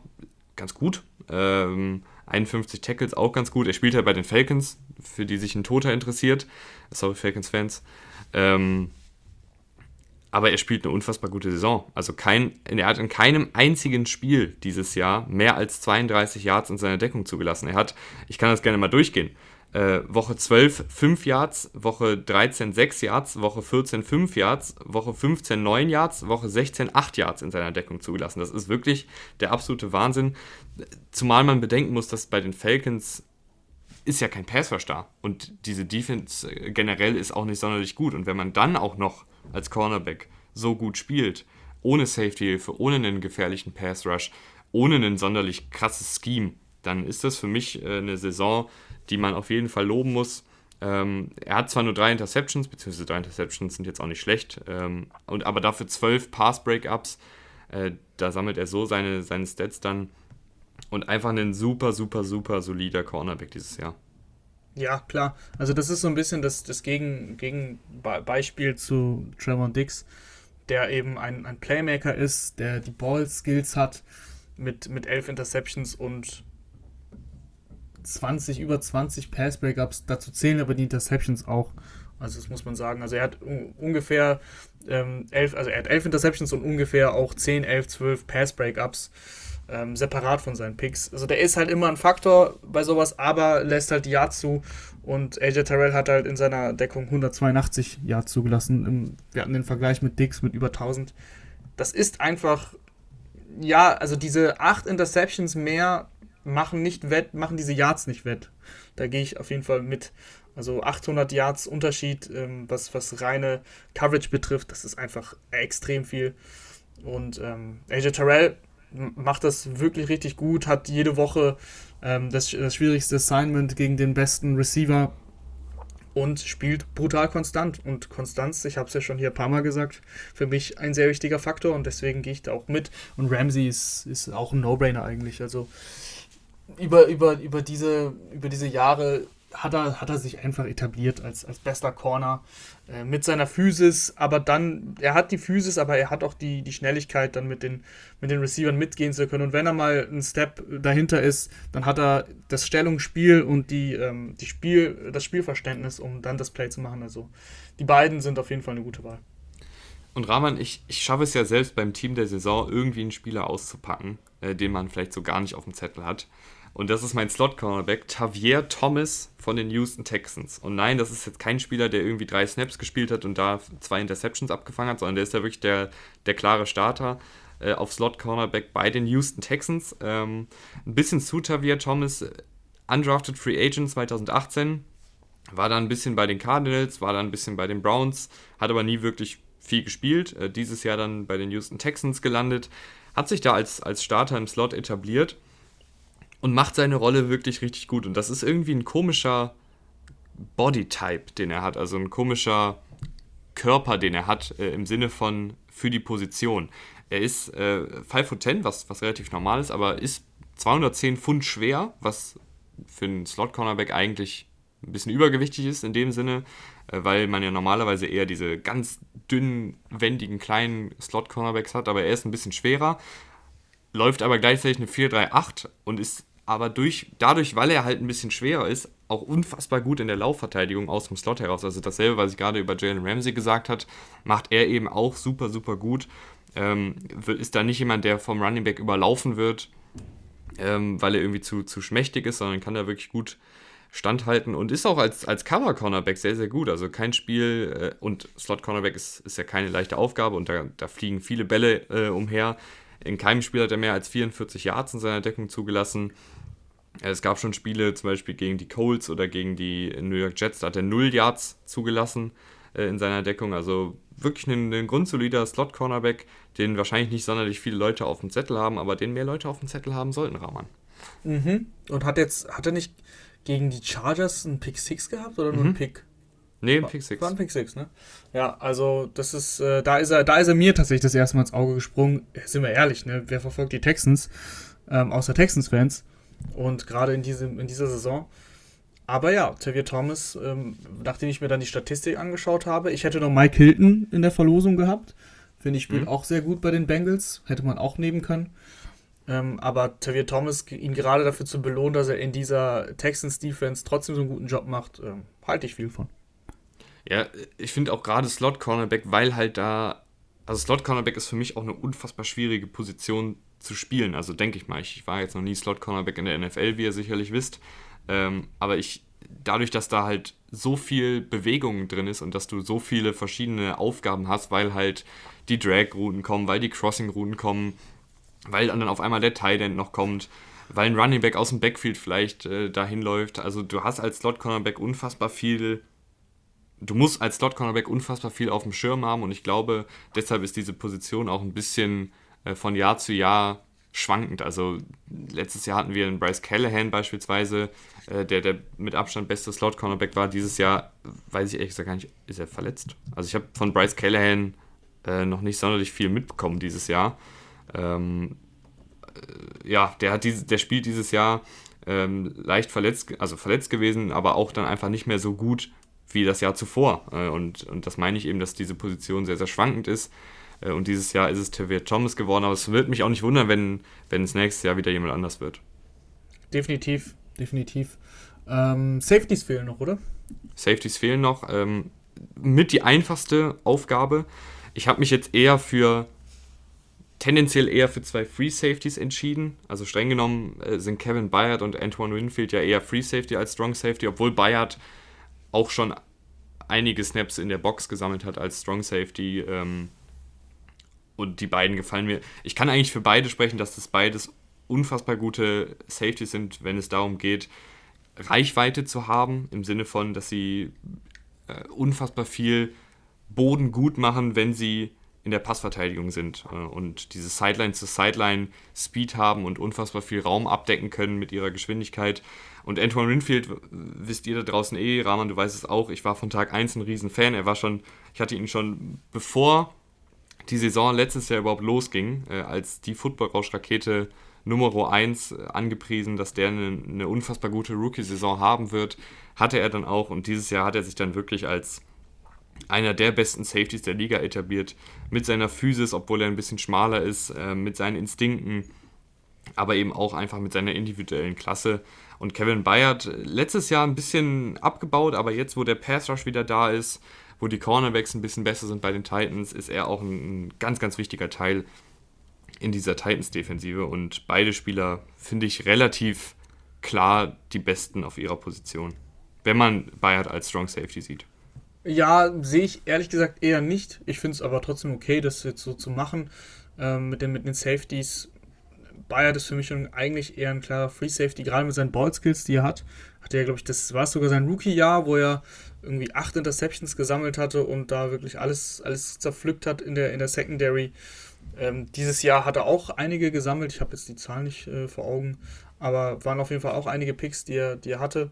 ganz gut. Ähm, 51 Tackles auch ganz gut. Er spielt halt bei den Falcons, für die sich ein Toter interessiert. Sorry, Falcons-Fans. Ähm, aber er spielt eine unfassbar gute Saison. Also kein, er hat in keinem einzigen Spiel dieses Jahr mehr als 32 Yards in seiner Deckung zugelassen. Er hat, ich kann das gerne mal durchgehen, äh, Woche 12 5 Yards, Woche 13 6 Yards, Woche 14 5 Yards, Woche 15 9 Yards, Woche 16 8 Yards in seiner Deckung zugelassen. Das ist wirklich der absolute Wahnsinn. Zumal man bedenken muss, dass bei den Falcons ist ja kein Passrush da und diese Defense äh, generell ist auch nicht sonderlich gut. Und wenn man dann auch noch als Cornerback so gut spielt, ohne Safety-Hilfe, ohne einen gefährlichen Pass-Rush, ohne ein sonderlich krasses Scheme, dann ist das für mich äh, eine Saison, die man auf jeden Fall loben muss. Ähm, er hat zwar nur drei Interceptions, beziehungsweise drei Interceptions sind jetzt auch nicht schlecht, ähm, und, aber dafür zwölf Pass-Breakups. Äh, da sammelt er so seine, seine Stats dann. Und einfach ein super, super, super solider Cornerback dieses Jahr. Ja, klar. Also das ist so ein bisschen das, das Gegen, Gegenbeispiel zu Trevor Dix, der eben ein, ein Playmaker ist, der die Ball-Skills hat mit, mit elf Interceptions und 20, über 20 Pass-Breakups. Dazu zählen aber die Interceptions auch. Also das muss man sagen. Also er hat ungefähr ähm, elf, also er hat elf Interceptions und ungefähr auch 10, 11, 12 Pass-Breakups ähm, separat von seinen Picks. Also der ist halt immer ein Faktor bei sowas, aber lässt halt die Yards zu. Und AJ Terrell hat halt in seiner Deckung 182 Yards zugelassen. Wir hatten den Vergleich mit Dix mit über 1000. Das ist einfach, ja, also diese 8 Interceptions mehr machen nicht wett, machen diese Yards nicht wett. Da gehe ich auf jeden Fall mit. Also 800 Yards Unterschied, ähm, was, was reine Coverage betrifft, das ist einfach extrem viel. Und ähm, AJ Terrell macht das wirklich richtig gut, hat jede Woche ähm, das, das schwierigste Assignment gegen den besten Receiver und spielt brutal konstant. Und Konstanz, ich habe es ja schon hier ein paar Mal gesagt, für mich ein sehr wichtiger Faktor und deswegen gehe ich da auch mit. Und Ramsey ist, ist auch ein No-Brainer eigentlich. Also über, über, über, diese, über diese Jahre hat er, hat er sich einfach etabliert als, als bester Corner äh, mit seiner Physis, aber dann, er hat die Physis, aber er hat auch die, die Schnelligkeit, dann mit den, mit den Receivern mitgehen zu können. Und wenn er mal einen Step dahinter ist, dann hat er das Stellungsspiel und die, ähm, die Spiel, das Spielverständnis, um dann das Play zu machen. Also die beiden sind auf jeden Fall eine gute Wahl. Und Rahman, ich, ich schaffe es ja selbst beim Team der Saison, irgendwie einen Spieler auszupacken, äh, den man vielleicht so gar nicht auf dem Zettel hat. Und das ist mein Slot-Cornerback, Tavier Thomas von den Houston Texans. Und nein, das ist jetzt kein Spieler, der irgendwie drei Snaps gespielt hat und da zwei Interceptions abgefangen hat, sondern der ist ja wirklich der, der klare Starter äh, auf Slot-Cornerback bei den Houston Texans. Ähm, ein bisschen zu Tavier Thomas, undrafted Free Agent 2018, war da ein bisschen bei den Cardinals, war da ein bisschen bei den Browns, hat aber nie wirklich viel gespielt. Äh, dieses Jahr dann bei den Houston Texans gelandet, hat sich da als, als Starter im Slot etabliert und macht seine Rolle wirklich richtig gut. Und das ist irgendwie ein komischer Bodytype, den er hat, also ein komischer Körper, den er hat, äh, im Sinne von für die Position. Er ist äh, 5 foot 10, was, was relativ normal ist, aber ist 210 Pfund schwer, was für einen Slot-Cornerback eigentlich ein bisschen übergewichtig ist in dem Sinne, äh, weil man ja normalerweise eher diese ganz dünnen, wendigen, kleinen Slot-Cornerbacks hat, aber er ist ein bisschen schwerer, läuft aber gleichzeitig eine 4-3-8 und ist aber durch, dadurch, weil er halt ein bisschen schwerer ist, auch unfassbar gut in der Laufverteidigung aus dem Slot heraus. Also dasselbe, was ich gerade über Jalen Ramsey gesagt habe, macht er eben auch super, super gut. Ähm, ist da nicht jemand, der vom Running Back überlaufen wird, ähm, weil er irgendwie zu, zu schmächtig ist, sondern kann da wirklich gut standhalten und ist auch als, als Cover-Cornerback sehr, sehr gut. Also kein Spiel äh, und Slot-Cornerback ist, ist ja keine leichte Aufgabe und da, da fliegen viele Bälle äh, umher. In keinem Spiel hat er mehr als 44 Yards in seiner Deckung zugelassen. Es gab schon Spiele, zum Beispiel gegen die Colts oder gegen die New York Jets, da hat er 0 Yards zugelassen äh, in seiner Deckung. Also wirklich ein, ein grundsolider Slot-Cornerback, den wahrscheinlich nicht sonderlich viele Leute auf dem Zettel haben, aber den mehr Leute auf dem Zettel haben sollten, Rahman. Mhm. Und hat jetzt, hat er nicht gegen die Chargers einen Pick 6 gehabt oder nur mhm. einen Pick? Nee, ein Pick 6. War ein Pick 6, ne? Ja, also das ist, äh, da ist er, da ist er mir tatsächlich das erste Mal ins Auge gesprungen. Sind wir ehrlich, ne? Wer verfolgt die Texans? Ähm, außer Texans-Fans. Und gerade in, diesem, in dieser Saison. Aber ja, Tavier Thomas, ähm, nachdem ich mir dann die Statistik angeschaut habe, ich hätte noch Mike Hilton in der Verlosung gehabt. Finde ich, spielt mhm. auch sehr gut bei den Bengals. Hätte man auch nehmen können. Ähm, aber Tavier Thomas, ihn gerade dafür zu belohnen, dass er in dieser Texans-Defense trotzdem so einen guten Job macht, ähm, halte ich viel von. Ja, ich finde auch gerade Slot-Cornerback, weil halt da also Slot-Cornerback ist für mich auch eine unfassbar schwierige Position zu spielen. Also denke ich mal, ich war jetzt noch nie Slot-Cornerback in der NFL, wie ihr sicherlich wisst. Ähm, aber ich, dadurch, dass da halt so viel Bewegung drin ist und dass du so viele verschiedene Aufgaben hast, weil halt die Drag-Routen kommen, weil die Crossing-Routen kommen, weil dann auf einmal der Tight End noch kommt, weil ein Running Back aus dem Backfield vielleicht äh, dahin läuft. Also du hast als Slot-Cornerback unfassbar viel du musst als Slot-Cornerback unfassbar viel auf dem Schirm haben und ich glaube, deshalb ist diese Position auch ein bisschen von Jahr zu Jahr schwankend. Also letztes Jahr hatten wir einen Bryce Callahan beispielsweise, äh, der der mit Abstand beste Slot-Cornerback war. Dieses Jahr weiß ich ehrlich gesagt gar nicht, ist er verletzt? Also ich habe von Bryce Callahan äh, noch nicht sonderlich viel mitbekommen dieses Jahr. Ähm, äh, ja, der, hat diese, der spielt dieses Jahr ähm, leicht verletzt, also verletzt gewesen, aber auch dann einfach nicht mehr so gut wie das Jahr zuvor. Äh, und, und das meine ich eben, dass diese Position sehr, sehr schwankend ist. Äh, und dieses Jahr ist es Tavir Thomas geworden, aber es wird mich auch nicht wundern, wenn, wenn es nächstes Jahr wieder jemand anders wird. Definitiv, definitiv. Ähm, Safeties fehlen noch, oder? Safeties fehlen noch. Ähm, mit die einfachste Aufgabe. Ich habe mich jetzt eher für tendenziell eher für zwei Free Safeties entschieden. Also streng genommen äh, sind Kevin Bayard und Antoine Winfield ja eher Free Safety als Strong Safety, obwohl Bayard auch schon einige Snaps in der Box gesammelt hat als Strong Safety. Ähm, und die beiden gefallen mir. Ich kann eigentlich für beide sprechen, dass das beides unfassbar gute Safeties sind, wenn es darum geht, Reichweite zu haben, im Sinne von, dass sie äh, unfassbar viel Boden gut machen, wenn sie in der Passverteidigung sind äh, und diese Sideline zu Sideline Speed haben und unfassbar viel Raum abdecken können mit ihrer Geschwindigkeit. Und Antoine Winfield, wisst ihr da draußen eh, Rahman, du weißt es auch, ich war von Tag 1 ein Riesenfan. Er war schon, ich hatte ihn schon bevor die Saison letztes Jahr überhaupt losging, äh, als die Football-Rausch-Rakete Nummer 1 äh, angepriesen, dass der eine, eine unfassbar gute Rookie-Saison haben wird. Hatte er dann auch und dieses Jahr hat er sich dann wirklich als einer der besten Safeties der Liga etabliert. Mit seiner Physis, obwohl er ein bisschen schmaler ist, äh, mit seinen Instinkten, aber eben auch einfach mit seiner individuellen Klasse. Und Kevin Bayard letztes Jahr ein bisschen abgebaut, aber jetzt, wo der Pass Rush wieder da ist, wo die Cornerbacks ein bisschen besser sind bei den Titans, ist er auch ein, ein ganz, ganz wichtiger Teil in dieser Titans-Defensive. Und beide Spieler finde ich relativ klar die besten auf ihrer Position, wenn man Bayard als Strong Safety sieht. Ja, sehe ich ehrlich gesagt eher nicht. Ich finde es aber trotzdem okay, das jetzt so zu machen. Ähm, mit, den, mit den Safeties. Bayard ist für mich schon eigentlich eher ein klarer Free Safety, gerade mit seinen Ballskills, die er hat. Hat er, glaube ich, das war sogar sein Rookie-Jahr, wo er irgendwie acht Interceptions gesammelt hatte und da wirklich alles, alles zerpflückt hat in der, in der Secondary. Ähm, dieses Jahr hat er auch einige gesammelt. Ich habe jetzt die Zahlen nicht äh, vor Augen, aber waren auf jeden Fall auch einige Picks, die er, die er hatte.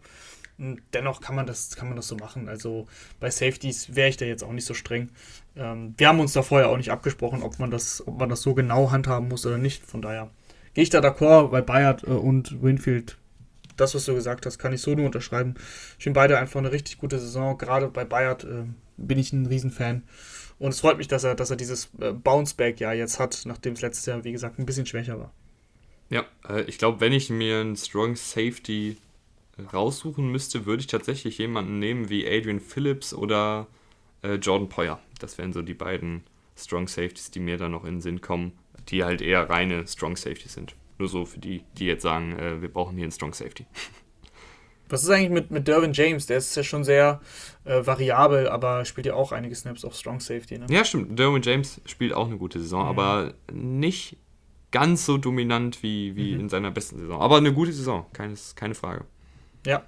Und dennoch kann man das, kann man das so machen. Also bei Safeties wäre ich da jetzt auch nicht so streng. Ähm, wir haben uns da vorher auch nicht abgesprochen, ob man das, ob man das so genau handhaben muss oder nicht. Von daher gehe ich da d'accord bei Bayard äh, und Winfield. Das, was du gesagt hast, kann ich so nur unterschreiben. Ich finde beide einfach eine richtig gute Saison. Gerade bei Bayard äh, bin ich ein Riesenfan. Und es freut mich, dass er, dass er dieses äh, Bounceback-Jahr jetzt hat, nachdem es letztes Jahr, wie gesagt, ein bisschen schwächer war. Ja, äh, ich glaube, wenn ich mir einen Strong Safety raussuchen müsste, würde ich tatsächlich jemanden nehmen wie Adrian Phillips oder äh, Jordan Poyer. Das wären so die beiden Strong Safeties, die mir da noch in den Sinn kommen, die halt eher reine Strong Safeties sind. Nur so für die, die jetzt sagen, äh, wir brauchen hier einen Strong Safety. Was ist eigentlich mit, mit Dervin James? Der ist ja schon sehr äh, variabel, aber spielt ja auch einige Snaps auf Strong Safety. Ne? Ja, stimmt. Dervin James spielt auch eine gute Saison, mhm. aber nicht ganz so dominant wie, wie mhm. in seiner besten Saison. Aber eine gute Saison, keines, keine Frage. Ja,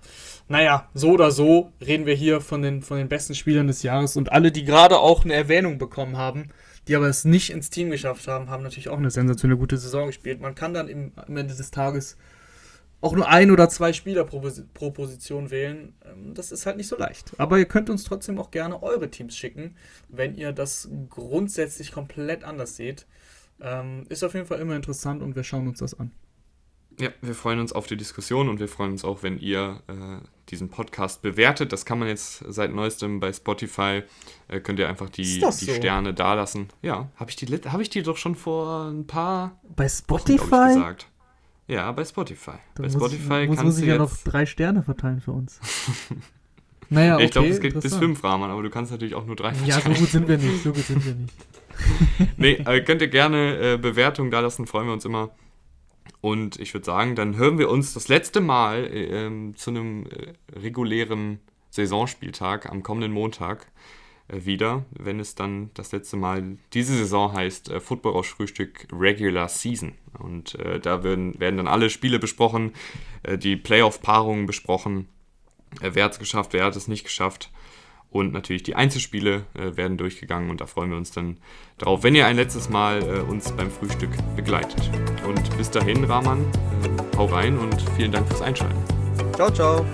naja, so oder so reden wir hier von den, von den besten Spielern des Jahres und alle, die gerade auch eine Erwähnung bekommen haben, die aber es nicht ins Team geschafft haben, haben natürlich auch eine sensationelle gute Saison gespielt. Man kann dann im, am Ende des Tages auch nur ein oder zwei Spieler pro, pro Position wählen. Ähm, das ist halt nicht so leicht. Aber ihr könnt uns trotzdem auch gerne eure Teams schicken, wenn ihr das grundsätzlich komplett anders seht. Ähm, ist auf jeden Fall immer interessant und wir schauen uns das an. Ja, wir freuen uns auf die Diskussion und wir freuen uns auch, wenn ihr äh, diesen Podcast bewertet. Das kann man jetzt seit neuestem bei Spotify. Äh, könnt ihr einfach die, die so? Sterne dalassen. Ja, habe ich, die, hab ich die doch schon vor ein paar Bei Spotify? Wochen, ich, gesagt. Ja, bei Spotify. Dann bei Spotify ich, muss, kannst muss ich ja noch drei Sterne verteilen für uns. naja, okay, Ich glaube, es geht bis fünf Rahmen, aber du kannst natürlich auch nur drei verteilen. Ja, so gut sind wir nicht. So gut sind wir nicht. nee, äh, könnt ihr gerne äh, Bewertungen da lassen, freuen wir uns immer. Und ich würde sagen, dann hören wir uns das letzte Mal äh, zu einem äh, regulären Saisonspieltag am kommenden Montag äh, wieder, wenn es dann das letzte Mal diese Saison heißt äh, Football aus Frühstück Regular Season. Und äh, da werden, werden dann alle Spiele besprochen, äh, die Playoff-Paarungen besprochen, wer hat es geschafft, wer hat es nicht geschafft. Und natürlich die Einzelspiele äh, werden durchgegangen und da freuen wir uns dann drauf, wenn ihr ein letztes Mal äh, uns beim Frühstück begleitet. Und bis dahin, Rahman, äh, hau rein und vielen Dank fürs Einschalten. Ciao, ciao.